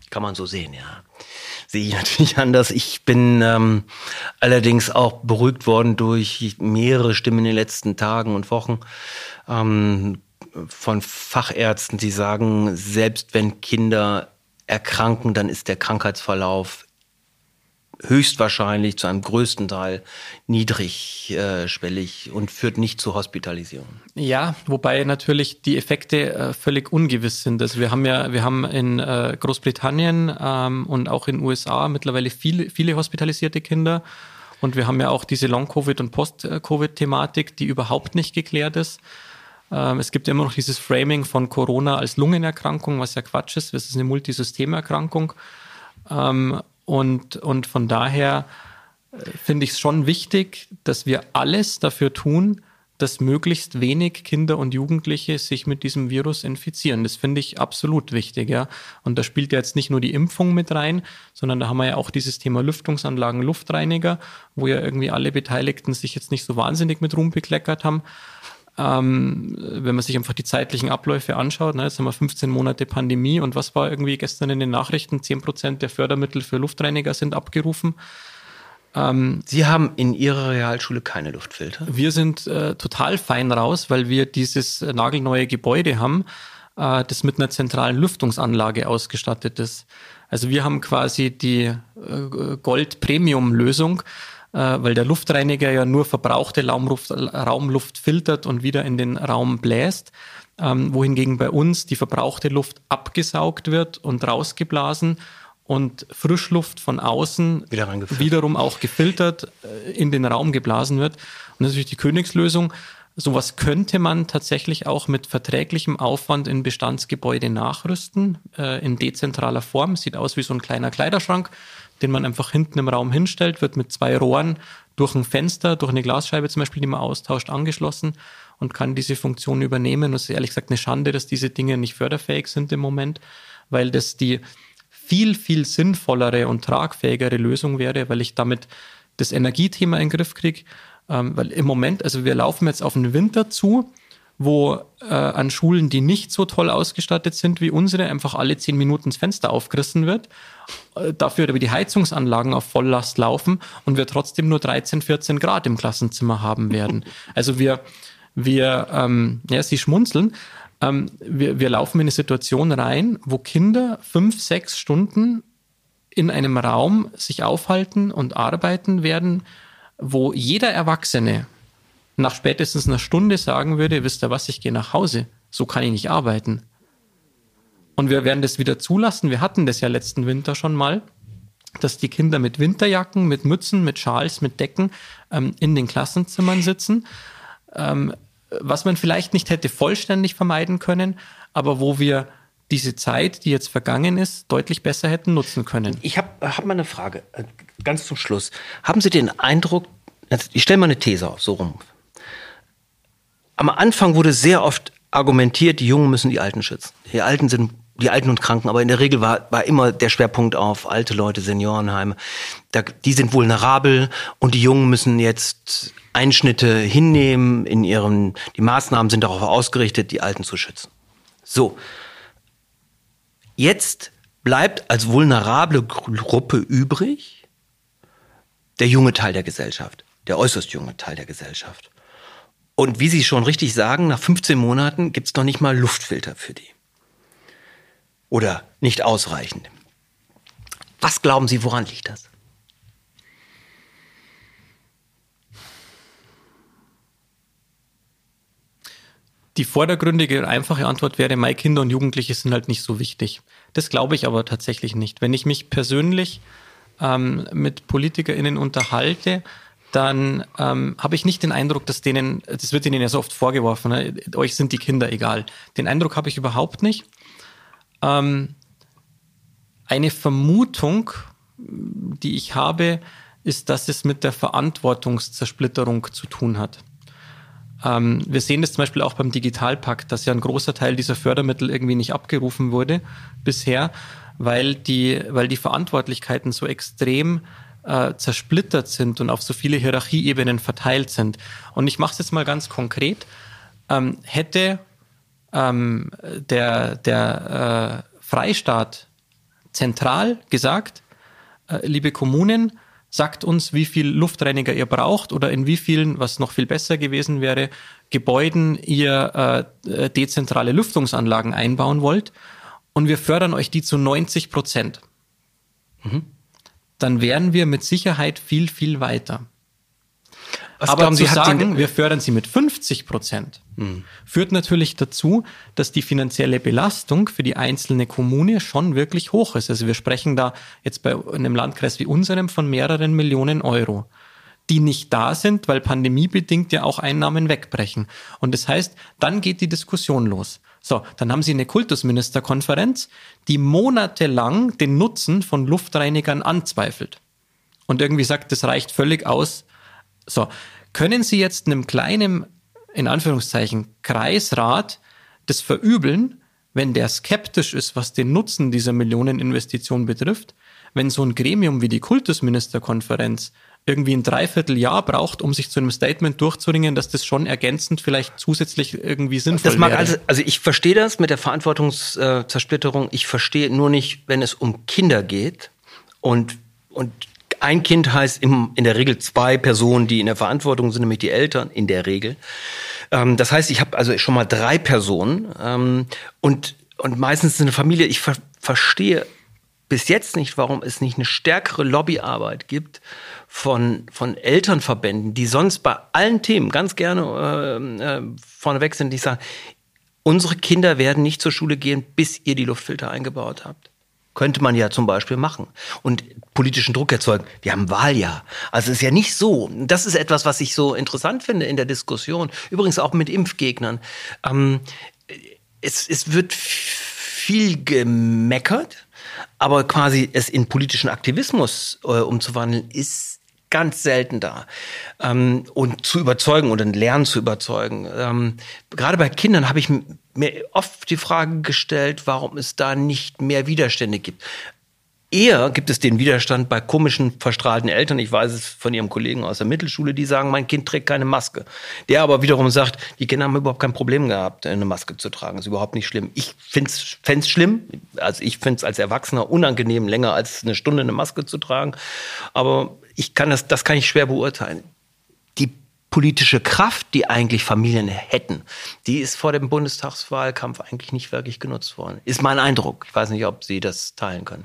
Kann man so sehen, ja. Sehe ich natürlich anders. Ich bin ähm, allerdings auch beruhigt worden durch mehrere Stimmen in den letzten Tagen und Wochen ähm, von Fachärzten, die sagen, selbst wenn Kinder erkranken, dann ist der Krankheitsverlauf höchstwahrscheinlich zu einem größten Teil niedrigschwellig und führt nicht zu Hospitalisierung. Ja, wobei natürlich die Effekte äh, völlig ungewiss sind. Also wir haben ja, wir haben in äh, Großbritannien ähm, und auch in den USA mittlerweile viele, viele hospitalisierte Kinder. Und wir haben ja auch diese Long-Covid- und Post-Covid-Thematik, die überhaupt nicht geklärt ist. Ähm, es gibt immer noch dieses Framing von Corona als Lungenerkrankung, was ja Quatsch ist. Es ist eine Multisystemerkrankung. Ähm, und, und von daher äh, finde ich es schon wichtig, dass wir alles dafür tun, dass möglichst wenig Kinder und Jugendliche sich mit diesem Virus infizieren. Das finde ich absolut wichtig, ja. Und da spielt ja jetzt nicht nur die Impfung mit rein, sondern da haben wir ja auch dieses Thema Lüftungsanlagen, Luftreiniger, wo ja irgendwie alle Beteiligten sich jetzt nicht so wahnsinnig mit Ruhm bekleckert haben. Ähm, wenn man sich einfach die zeitlichen Abläufe anschaut, ne, jetzt haben wir 15 Monate Pandemie und was war irgendwie gestern in den Nachrichten? 10 Prozent der Fördermittel für Luftreiniger sind abgerufen. Ähm, Sie haben in Ihrer Realschule keine Luftfilter? Wir sind äh, total fein raus, weil wir dieses nagelneue Gebäude haben, äh, das mit einer zentralen Lüftungsanlage ausgestattet ist. Also wir haben quasi die äh, Gold-Premium-Lösung weil der Luftreiniger ja nur verbrauchte Raumluft, Raumluft filtert und wieder in den Raum bläst. Ähm, wohingegen bei uns die verbrauchte Luft abgesaugt wird und rausgeblasen und Frischluft von außen wiederum auch gefiltert äh, in den Raum geblasen wird. Und das ist natürlich die Königslösung. Sowas könnte man tatsächlich auch mit verträglichem Aufwand in Bestandsgebäude nachrüsten, äh, in dezentraler Form. Sieht aus wie so ein kleiner Kleiderschrank den man einfach hinten im Raum hinstellt, wird mit zwei Rohren durch ein Fenster, durch eine Glasscheibe zum Beispiel, die man austauscht, angeschlossen und kann diese Funktion übernehmen. Es ist ehrlich gesagt eine Schande, dass diese Dinge nicht förderfähig sind im Moment, weil das die viel, viel sinnvollere und tragfähigere Lösung wäre, weil ich damit das Energiethema in den Griff kriege. Ähm, weil im Moment, also wir laufen jetzt auf den Winter zu, wo äh, an Schulen, die nicht so toll ausgestattet sind wie unsere, einfach alle zehn Minuten das Fenster aufgerissen wird, äh, dafür aber die Heizungsanlagen auf Volllast laufen und wir trotzdem nur 13, 14 Grad im Klassenzimmer haben werden. Also wir, wir, ähm, ja, sie schmunzeln, ähm, wir, wir laufen in eine Situation rein, wo Kinder fünf, sechs Stunden in einem Raum sich aufhalten und arbeiten werden, wo jeder Erwachsene nach spätestens einer Stunde sagen würde, wisst ihr was, ich gehe nach Hause, so kann ich nicht arbeiten. Und wir werden das wieder zulassen. Wir hatten das ja letzten Winter schon mal, dass die Kinder mit Winterjacken, mit Mützen, mit Schals, mit Decken ähm, in den Klassenzimmern sitzen. Ähm, was man vielleicht nicht hätte vollständig vermeiden können, aber wo wir diese Zeit, die jetzt vergangen ist, deutlich besser hätten nutzen können. Ich habe hab mal eine Frage, äh, ganz zum Schluss. Haben Sie den Eindruck, ich stelle mal eine These auf, so rum. Am Anfang wurde sehr oft argumentiert, die Jungen müssen die Alten schützen. Die Alten sind die Alten und Kranken, aber in der Regel war, war immer der Schwerpunkt auf alte Leute, Seniorenheime. Da, die sind vulnerabel und die Jungen müssen jetzt Einschnitte hinnehmen in ihren, die Maßnahmen sind darauf ausgerichtet, die Alten zu schützen. So. Jetzt bleibt als vulnerable Gruppe übrig der junge Teil der Gesellschaft, der äußerst junge Teil der Gesellschaft. Und wie Sie schon richtig sagen, nach 15 Monaten gibt es noch nicht mal Luftfilter für die oder nicht ausreichend. Was glauben Sie, woran liegt das? Die vordergründige, einfache Antwort wäre, meine Kinder und Jugendliche sind halt nicht so wichtig. Das glaube ich aber tatsächlich nicht. Wenn ich mich persönlich ähm, mit PolitikerInnen unterhalte, dann ähm, habe ich nicht den Eindruck, dass denen, das wird ihnen ja so oft vorgeworfen, ne? euch sind die Kinder egal. Den Eindruck habe ich überhaupt nicht. Ähm, eine Vermutung, die ich habe, ist, dass es mit der Verantwortungszersplitterung zu tun hat. Ähm, wir sehen das zum Beispiel auch beim Digitalpakt, dass ja ein großer Teil dieser Fördermittel irgendwie nicht abgerufen wurde bisher, weil die, weil die Verantwortlichkeiten so extrem äh, zersplittert sind und auf so viele Hierarchieebenen verteilt sind. Und ich mache es jetzt mal ganz konkret. Ähm, hätte ähm, der, der äh, Freistaat zentral gesagt, äh, liebe Kommunen, sagt uns, wie viel Luftreiniger ihr braucht oder in wie vielen, was noch viel besser gewesen wäre, Gebäuden ihr äh, dezentrale Lüftungsanlagen einbauen wollt und wir fördern euch die zu 90 Prozent. Mhm. Dann wären wir mit Sicherheit viel, viel weiter. Was Aber zu Sie, sagen, wir fördern sie mit 50 Prozent, hm. führt natürlich dazu, dass die finanzielle Belastung für die einzelne Kommune schon wirklich hoch ist. Also wir sprechen da jetzt bei einem Landkreis wie unserem von mehreren Millionen Euro, die nicht da sind, weil pandemiebedingt ja auch Einnahmen wegbrechen. Und das heißt, dann geht die Diskussion los. So, dann haben Sie eine Kultusministerkonferenz, die monatelang den Nutzen von Luftreinigern anzweifelt. Und irgendwie sagt, das reicht völlig aus, so, können Sie jetzt einem kleinen, in Anführungszeichen, Kreisrat das verübeln, wenn der skeptisch ist, was den Nutzen dieser Millioneninvestition betrifft, wenn so ein Gremium wie die Kultusministerkonferenz irgendwie ein Dreivierteljahr braucht, um sich zu einem Statement durchzuringen, dass das schon ergänzend vielleicht zusätzlich irgendwie sinnvoll das mag wäre. Also, also ich verstehe das mit der Verantwortungszersplitterung. Ich verstehe nur nicht, wenn es um Kinder geht und, und ein Kind heißt im, in der Regel zwei Personen, die in der Verantwortung sind, nämlich die Eltern in der Regel. Ähm, das heißt, ich habe also schon mal drei Personen ähm, und, und meistens ist eine Familie. Ich ver verstehe bis jetzt nicht, warum es nicht eine stärkere Lobbyarbeit gibt von, von Elternverbänden, die sonst bei allen Themen ganz gerne äh, äh, vorneweg sind, die sagen, unsere Kinder werden nicht zur Schule gehen, bis ihr die Luftfilter eingebaut habt. Könnte man ja zum Beispiel machen und politischen Druck erzeugen. Wir haben Wahljahr. Also es ist ja nicht so. Das ist etwas, was ich so interessant finde in der Diskussion. Übrigens auch mit Impfgegnern. Ähm, es, es wird viel gemeckert, Aber quasi es in politischen Aktivismus äh, umzuwandeln, ist ganz selten da. Ähm, und zu überzeugen und ein Lernen zu überzeugen. Ähm, gerade bei Kindern habe ich mir oft die Frage gestellt, warum es da nicht mehr Widerstände gibt. Eher gibt es den Widerstand bei komischen, verstrahlten Eltern. Ich weiß es von ihrem Kollegen aus der Mittelschule, die sagen, mein Kind trägt keine Maske. Der aber wiederum sagt, die Kinder haben überhaupt kein Problem gehabt, eine Maske zu tragen. Ist überhaupt nicht schlimm. Ich fände es schlimm. Also ich finde es als Erwachsener unangenehm, länger als eine Stunde eine Maske zu tragen. Aber ich kann das, das kann ich schwer beurteilen. Die politische Kraft, die eigentlich Familien hätten, die ist vor dem Bundestagswahlkampf eigentlich nicht wirklich genutzt worden. Ist mein Eindruck. Ich weiß nicht, ob Sie das teilen können.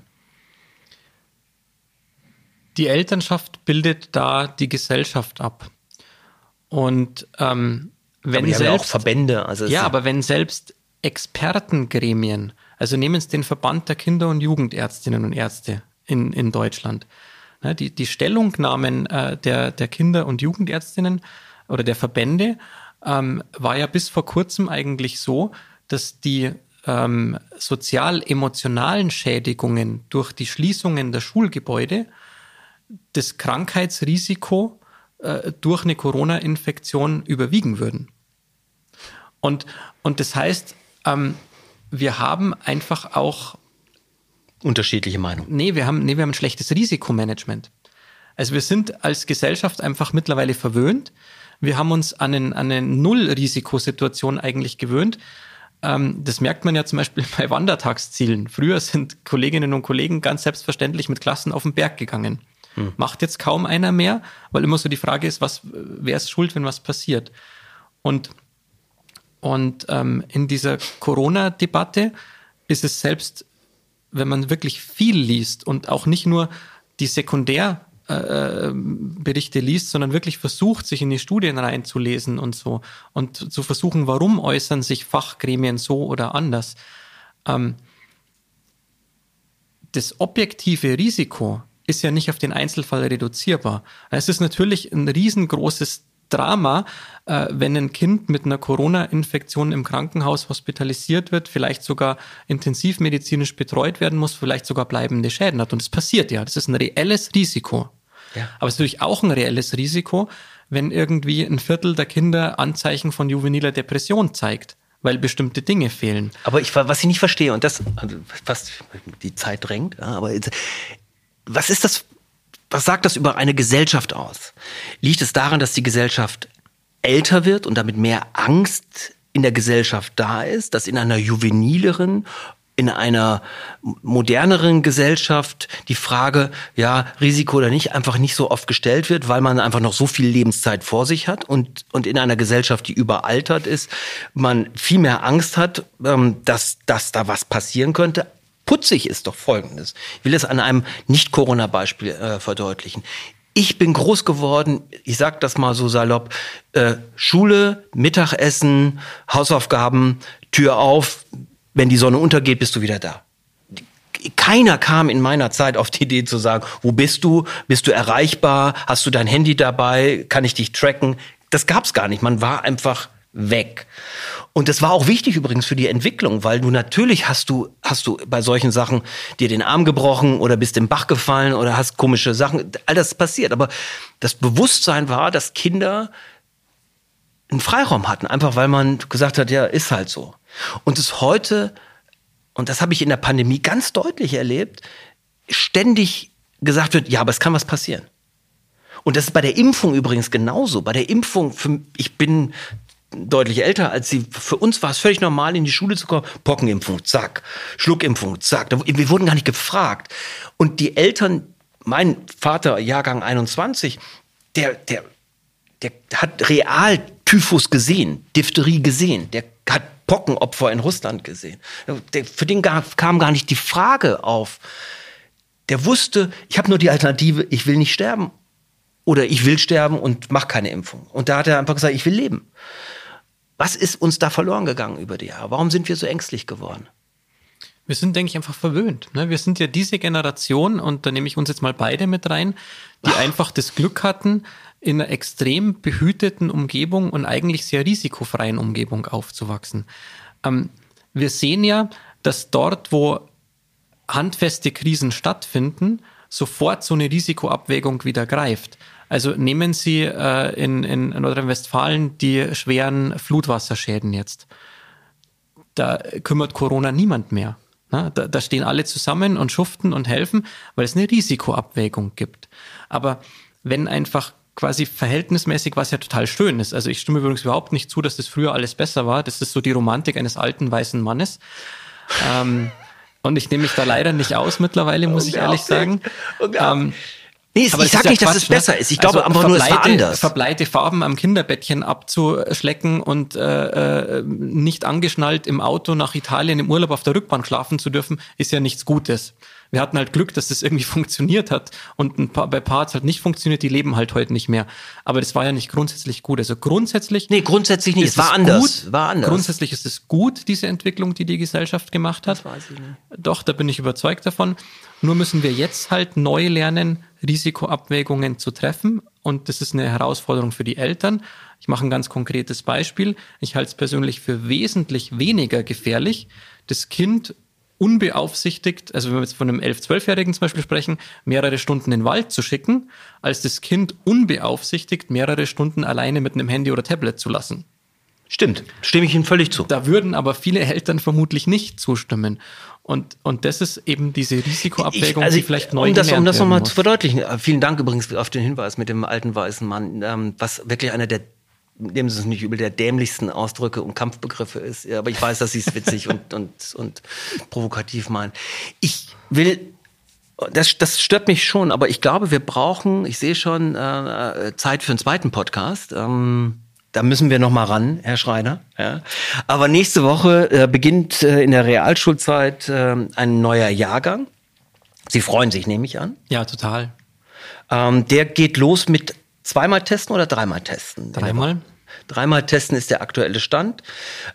Die Elternschaft bildet da die Gesellschaft ab. Und ähm, wenn aber selbst ja auch Verbände, also ja, aber wenn selbst Expertengremien, also nehmen Sie den Verband der Kinder- und Jugendärztinnen und Ärzte in, in Deutschland, Ne, die, die Stellungnahmen äh, der, der Kinder- und Jugendärztinnen oder der Verbände ähm, war ja bis vor kurzem eigentlich so, dass die ähm, sozial-emotionalen Schädigungen durch die Schließungen der Schulgebäude das Krankheitsrisiko äh, durch eine Corona-Infektion überwiegen würden. Und, und das heißt, ähm, wir haben einfach auch unterschiedliche Meinungen. Nee, wir haben, nee, wir haben ein schlechtes Risikomanagement. Also wir sind als Gesellschaft einfach mittlerweile verwöhnt. Wir haben uns an, einen, an eine Null-Risikosituation eigentlich gewöhnt. Ähm, das merkt man ja zum Beispiel bei Wandertagszielen. Früher sind Kolleginnen und Kollegen ganz selbstverständlich mit Klassen auf den Berg gegangen. Hm. Macht jetzt kaum einer mehr, weil immer so die Frage ist, was, wer ist schuld, wenn was passiert? Und, und ähm, in dieser Corona-Debatte ist es selbst wenn man wirklich viel liest und auch nicht nur die Sekundärberichte äh, liest, sondern wirklich versucht, sich in die Studien reinzulesen und so und zu versuchen, warum äußern sich Fachgremien so oder anders. Ähm, das objektive Risiko ist ja nicht auf den Einzelfall reduzierbar. Es ist natürlich ein riesengroßes Drama, äh, wenn ein Kind mit einer Corona-Infektion im Krankenhaus hospitalisiert wird, vielleicht sogar intensivmedizinisch betreut werden muss, vielleicht sogar bleibende Schäden hat. Und das passiert ja. Das ist ein reelles Risiko. Ja. Aber es ist natürlich auch ein reelles Risiko, wenn irgendwie ein Viertel der Kinder Anzeichen von juveniler Depression zeigt weil bestimmte Dinge fehlen. Aber ich, was ich nicht verstehe, und das, also fast die Zeit drängt, aber was ist das was sagt das über eine Gesellschaft aus? Liegt es daran, dass die Gesellschaft älter wird und damit mehr Angst in der Gesellschaft da ist, dass in einer juvenileren in einer moderneren Gesellschaft die Frage, ja, Risiko oder nicht, einfach nicht so oft gestellt wird, weil man einfach noch so viel Lebenszeit vor sich hat und, und in einer Gesellschaft, die überaltert ist, man viel mehr Angst hat, ähm, dass, dass da was passieren könnte, putzig ist doch Folgendes. Ich will es an einem Nicht-Corona-Beispiel äh, verdeutlichen. Ich bin groß geworden, ich sag das mal so salopp, äh, Schule, Mittagessen, Hausaufgaben, Tür auf, wenn die Sonne untergeht, bist du wieder da. Keiner kam in meiner Zeit auf die Idee zu sagen, wo bist du? Bist du erreichbar? Hast du dein Handy dabei? Kann ich dich tracken? Das gab's gar nicht. Man war einfach weg. Und das war auch wichtig übrigens für die Entwicklung, weil du natürlich hast du, hast du bei solchen Sachen dir den Arm gebrochen oder bist im Bach gefallen oder hast komische Sachen. All das passiert. Aber das Bewusstsein war, dass Kinder einen Freiraum hatten, einfach weil man gesagt hat, ja, ist halt so. Und es heute, und das habe ich in der Pandemie ganz deutlich erlebt, ständig gesagt wird, ja, aber es kann was passieren. Und das ist bei der Impfung übrigens genauso. Bei der Impfung, für, ich bin deutlich älter als sie. Für uns war es völlig normal, in die Schule zu kommen. Pockenimpfung, zack. Schluckimpfung, zack. Wir wurden gar nicht gefragt. Und die Eltern, mein Vater, Jahrgang 21, der, der, der hat real Typhus gesehen, Diphtherie gesehen. Der hat Pockenopfer in Russland gesehen. Der, für den kam gar nicht die Frage auf. Der wusste, ich habe nur die Alternative, ich will nicht sterben oder ich will sterben und mach keine Impfung. Und da hat er einfach gesagt, ich will leben. Was ist uns da verloren gegangen über die Jahre? Warum sind wir so ängstlich geworden? Wir sind, denke ich, einfach verwöhnt. Ne? Wir sind ja diese Generation, und da nehme ich uns jetzt mal beide mit rein, die Ach. einfach das Glück hatten, in einer extrem behüteten Umgebung und eigentlich sehr risikofreien Umgebung aufzuwachsen. Ähm, wir sehen ja, dass dort, wo handfeste Krisen stattfinden, sofort so eine Risikoabwägung wieder greift. Also nehmen Sie äh, in, in Nordrhein-Westfalen die schweren Flutwasserschäden jetzt. Da kümmert Corona niemand mehr. Na, da, da stehen alle zusammen und schuften und helfen, weil es eine Risikoabwägung gibt. Aber wenn einfach quasi verhältnismäßig, was ja total schön ist. Also ich stimme übrigens überhaupt nicht zu, dass das früher alles besser war. Das ist so die Romantik eines alten weißen Mannes. Ähm, und ich nehme mich da leider nicht aus mittlerweile, muss ich ehrlich sagen. Ähm, Nee, aber ich sag nicht, Quatsch, dass es ne? besser ist. Ich glaube also einfach nur, es war anders. Verbleite Farben am Kinderbettchen abzuschlecken und äh, äh, nicht angeschnallt im Auto nach Italien im Urlaub auf der Rückbahn schlafen zu dürfen, ist ja nichts Gutes. Wir hatten halt Glück, dass das irgendwie funktioniert hat und ein paar, bei Parts halt nicht funktioniert, die leben halt heute nicht mehr. Aber das war ja nicht grundsätzlich gut. Also grundsätzlich. Nee, grundsätzlich nicht. Es war anders. Gut. War anders. Grundsätzlich ist es gut, diese Entwicklung, die die Gesellschaft gemacht hat. Das weiß ich nicht. Doch, da bin ich überzeugt davon. Nur müssen wir jetzt halt neu lernen, Risikoabwägungen zu treffen. Und das ist eine Herausforderung für die Eltern. Ich mache ein ganz konkretes Beispiel. Ich halte es persönlich für wesentlich weniger gefährlich, das Kind unbeaufsichtigt, also wenn wir jetzt von einem 11-, 12-Jährigen zum Beispiel sprechen, mehrere Stunden in den Wald zu schicken, als das Kind unbeaufsichtigt mehrere Stunden alleine mit einem Handy oder Tablet zu lassen. Stimmt, stimme ich Ihnen völlig zu. Da würden aber viele Eltern vermutlich nicht zustimmen. Und, und das ist eben diese Risikoabwägung, ich, also die vielleicht neu um das, Um das nochmal zu verdeutlichen, äh, vielen Dank übrigens auf den Hinweis mit dem alten weißen Mann, ähm, was wirklich einer der nehmen Sie es nicht übel, der dämlichsten Ausdrücke und Kampfbegriffe ist. Aber ich weiß, dass Sie es witzig und, und, und provokativ meinen. Ich will, das, das stört mich schon, aber ich glaube, wir brauchen, ich sehe schon, äh, Zeit für einen zweiten Podcast. Ähm, da müssen wir noch mal ran, Herr Schreiner. Ja. Aber nächste Woche äh, beginnt äh, in der Realschulzeit äh, ein neuer Jahrgang. Sie freuen sich, nehme ich an. Ja, total. Ähm, der geht los mit zweimal testen oder dreimal testen? Dreimal. Dreimal testen ist der aktuelle Stand.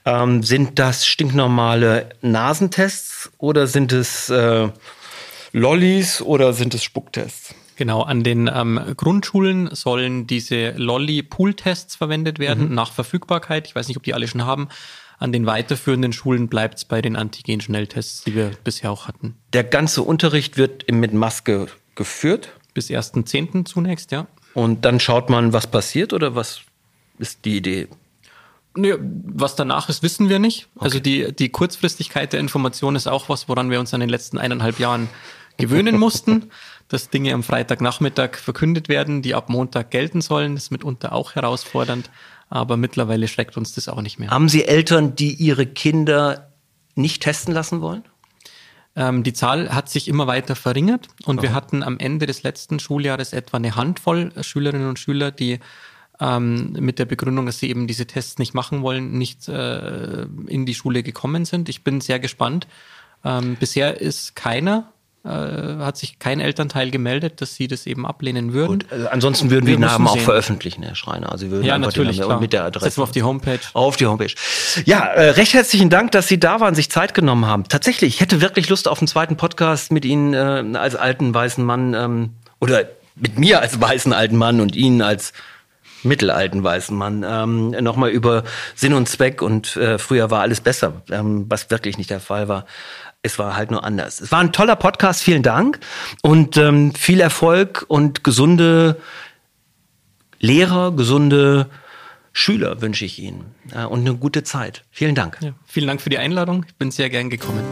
Ähm, sind das stinknormale Nasentests oder sind es äh, Lollis oder sind es Spucktests? Genau, an den ähm, Grundschulen sollen diese Lolli-Pool-Tests verwendet werden, mhm. nach Verfügbarkeit. Ich weiß nicht, ob die alle schon haben. An den weiterführenden Schulen bleibt es bei den Antigen-Schnelltests, die wir bisher auch hatten. Der ganze Unterricht wird mit Maske geführt? Bis 1.10. zunächst, ja. Und dann schaut man, was passiert oder was ist die Idee? Nee, was danach ist, wissen wir nicht. Okay. Also die, die Kurzfristigkeit der Information ist auch was, woran wir uns in den letzten eineinhalb Jahren gewöhnen mussten, dass Dinge am Freitagnachmittag verkündet werden, die ab Montag gelten sollen. Ist mitunter auch herausfordernd, aber mittlerweile schreckt uns das auch nicht mehr. Haben Sie Eltern, die ihre Kinder nicht testen lassen wollen? Ähm, die Zahl hat sich immer weiter verringert und oh. wir hatten am Ende des letzten Schuljahres etwa eine Handvoll Schülerinnen und Schüler, die ähm, mit der Begründung, dass sie eben diese Tests nicht machen wollen, nicht äh, in die Schule gekommen sind. Ich bin sehr gespannt. Ähm, bisher ist keiner äh, hat sich kein Elternteil gemeldet, dass sie das eben ablehnen würden. Gut, also ansonsten würden wir, wir die Namen auch veröffentlichen, Herr Schreiner. Also wir würden ja, natürlich, Namen, mit der Adresse. Setzen wir auf die Homepage. Auf die Homepage. Ja, äh, recht herzlichen Dank, dass Sie da waren, sich Zeit genommen haben. Tatsächlich, ich hätte wirklich Lust auf einen zweiten Podcast mit Ihnen äh, als alten weißen Mann ähm, oder mit mir als weißen alten Mann und Ihnen als mittelalten weißen Mann ähm, nochmal über Sinn und Zweck und äh, früher war alles besser, ähm, was wirklich nicht der Fall war es war halt nur anders. Es war ein toller Podcast, vielen Dank und ähm, viel Erfolg und gesunde Lehrer, gesunde Schüler wünsche ich Ihnen äh, und eine gute Zeit. Vielen Dank. Ja, vielen Dank für die Einladung. Ich bin sehr gern gekommen.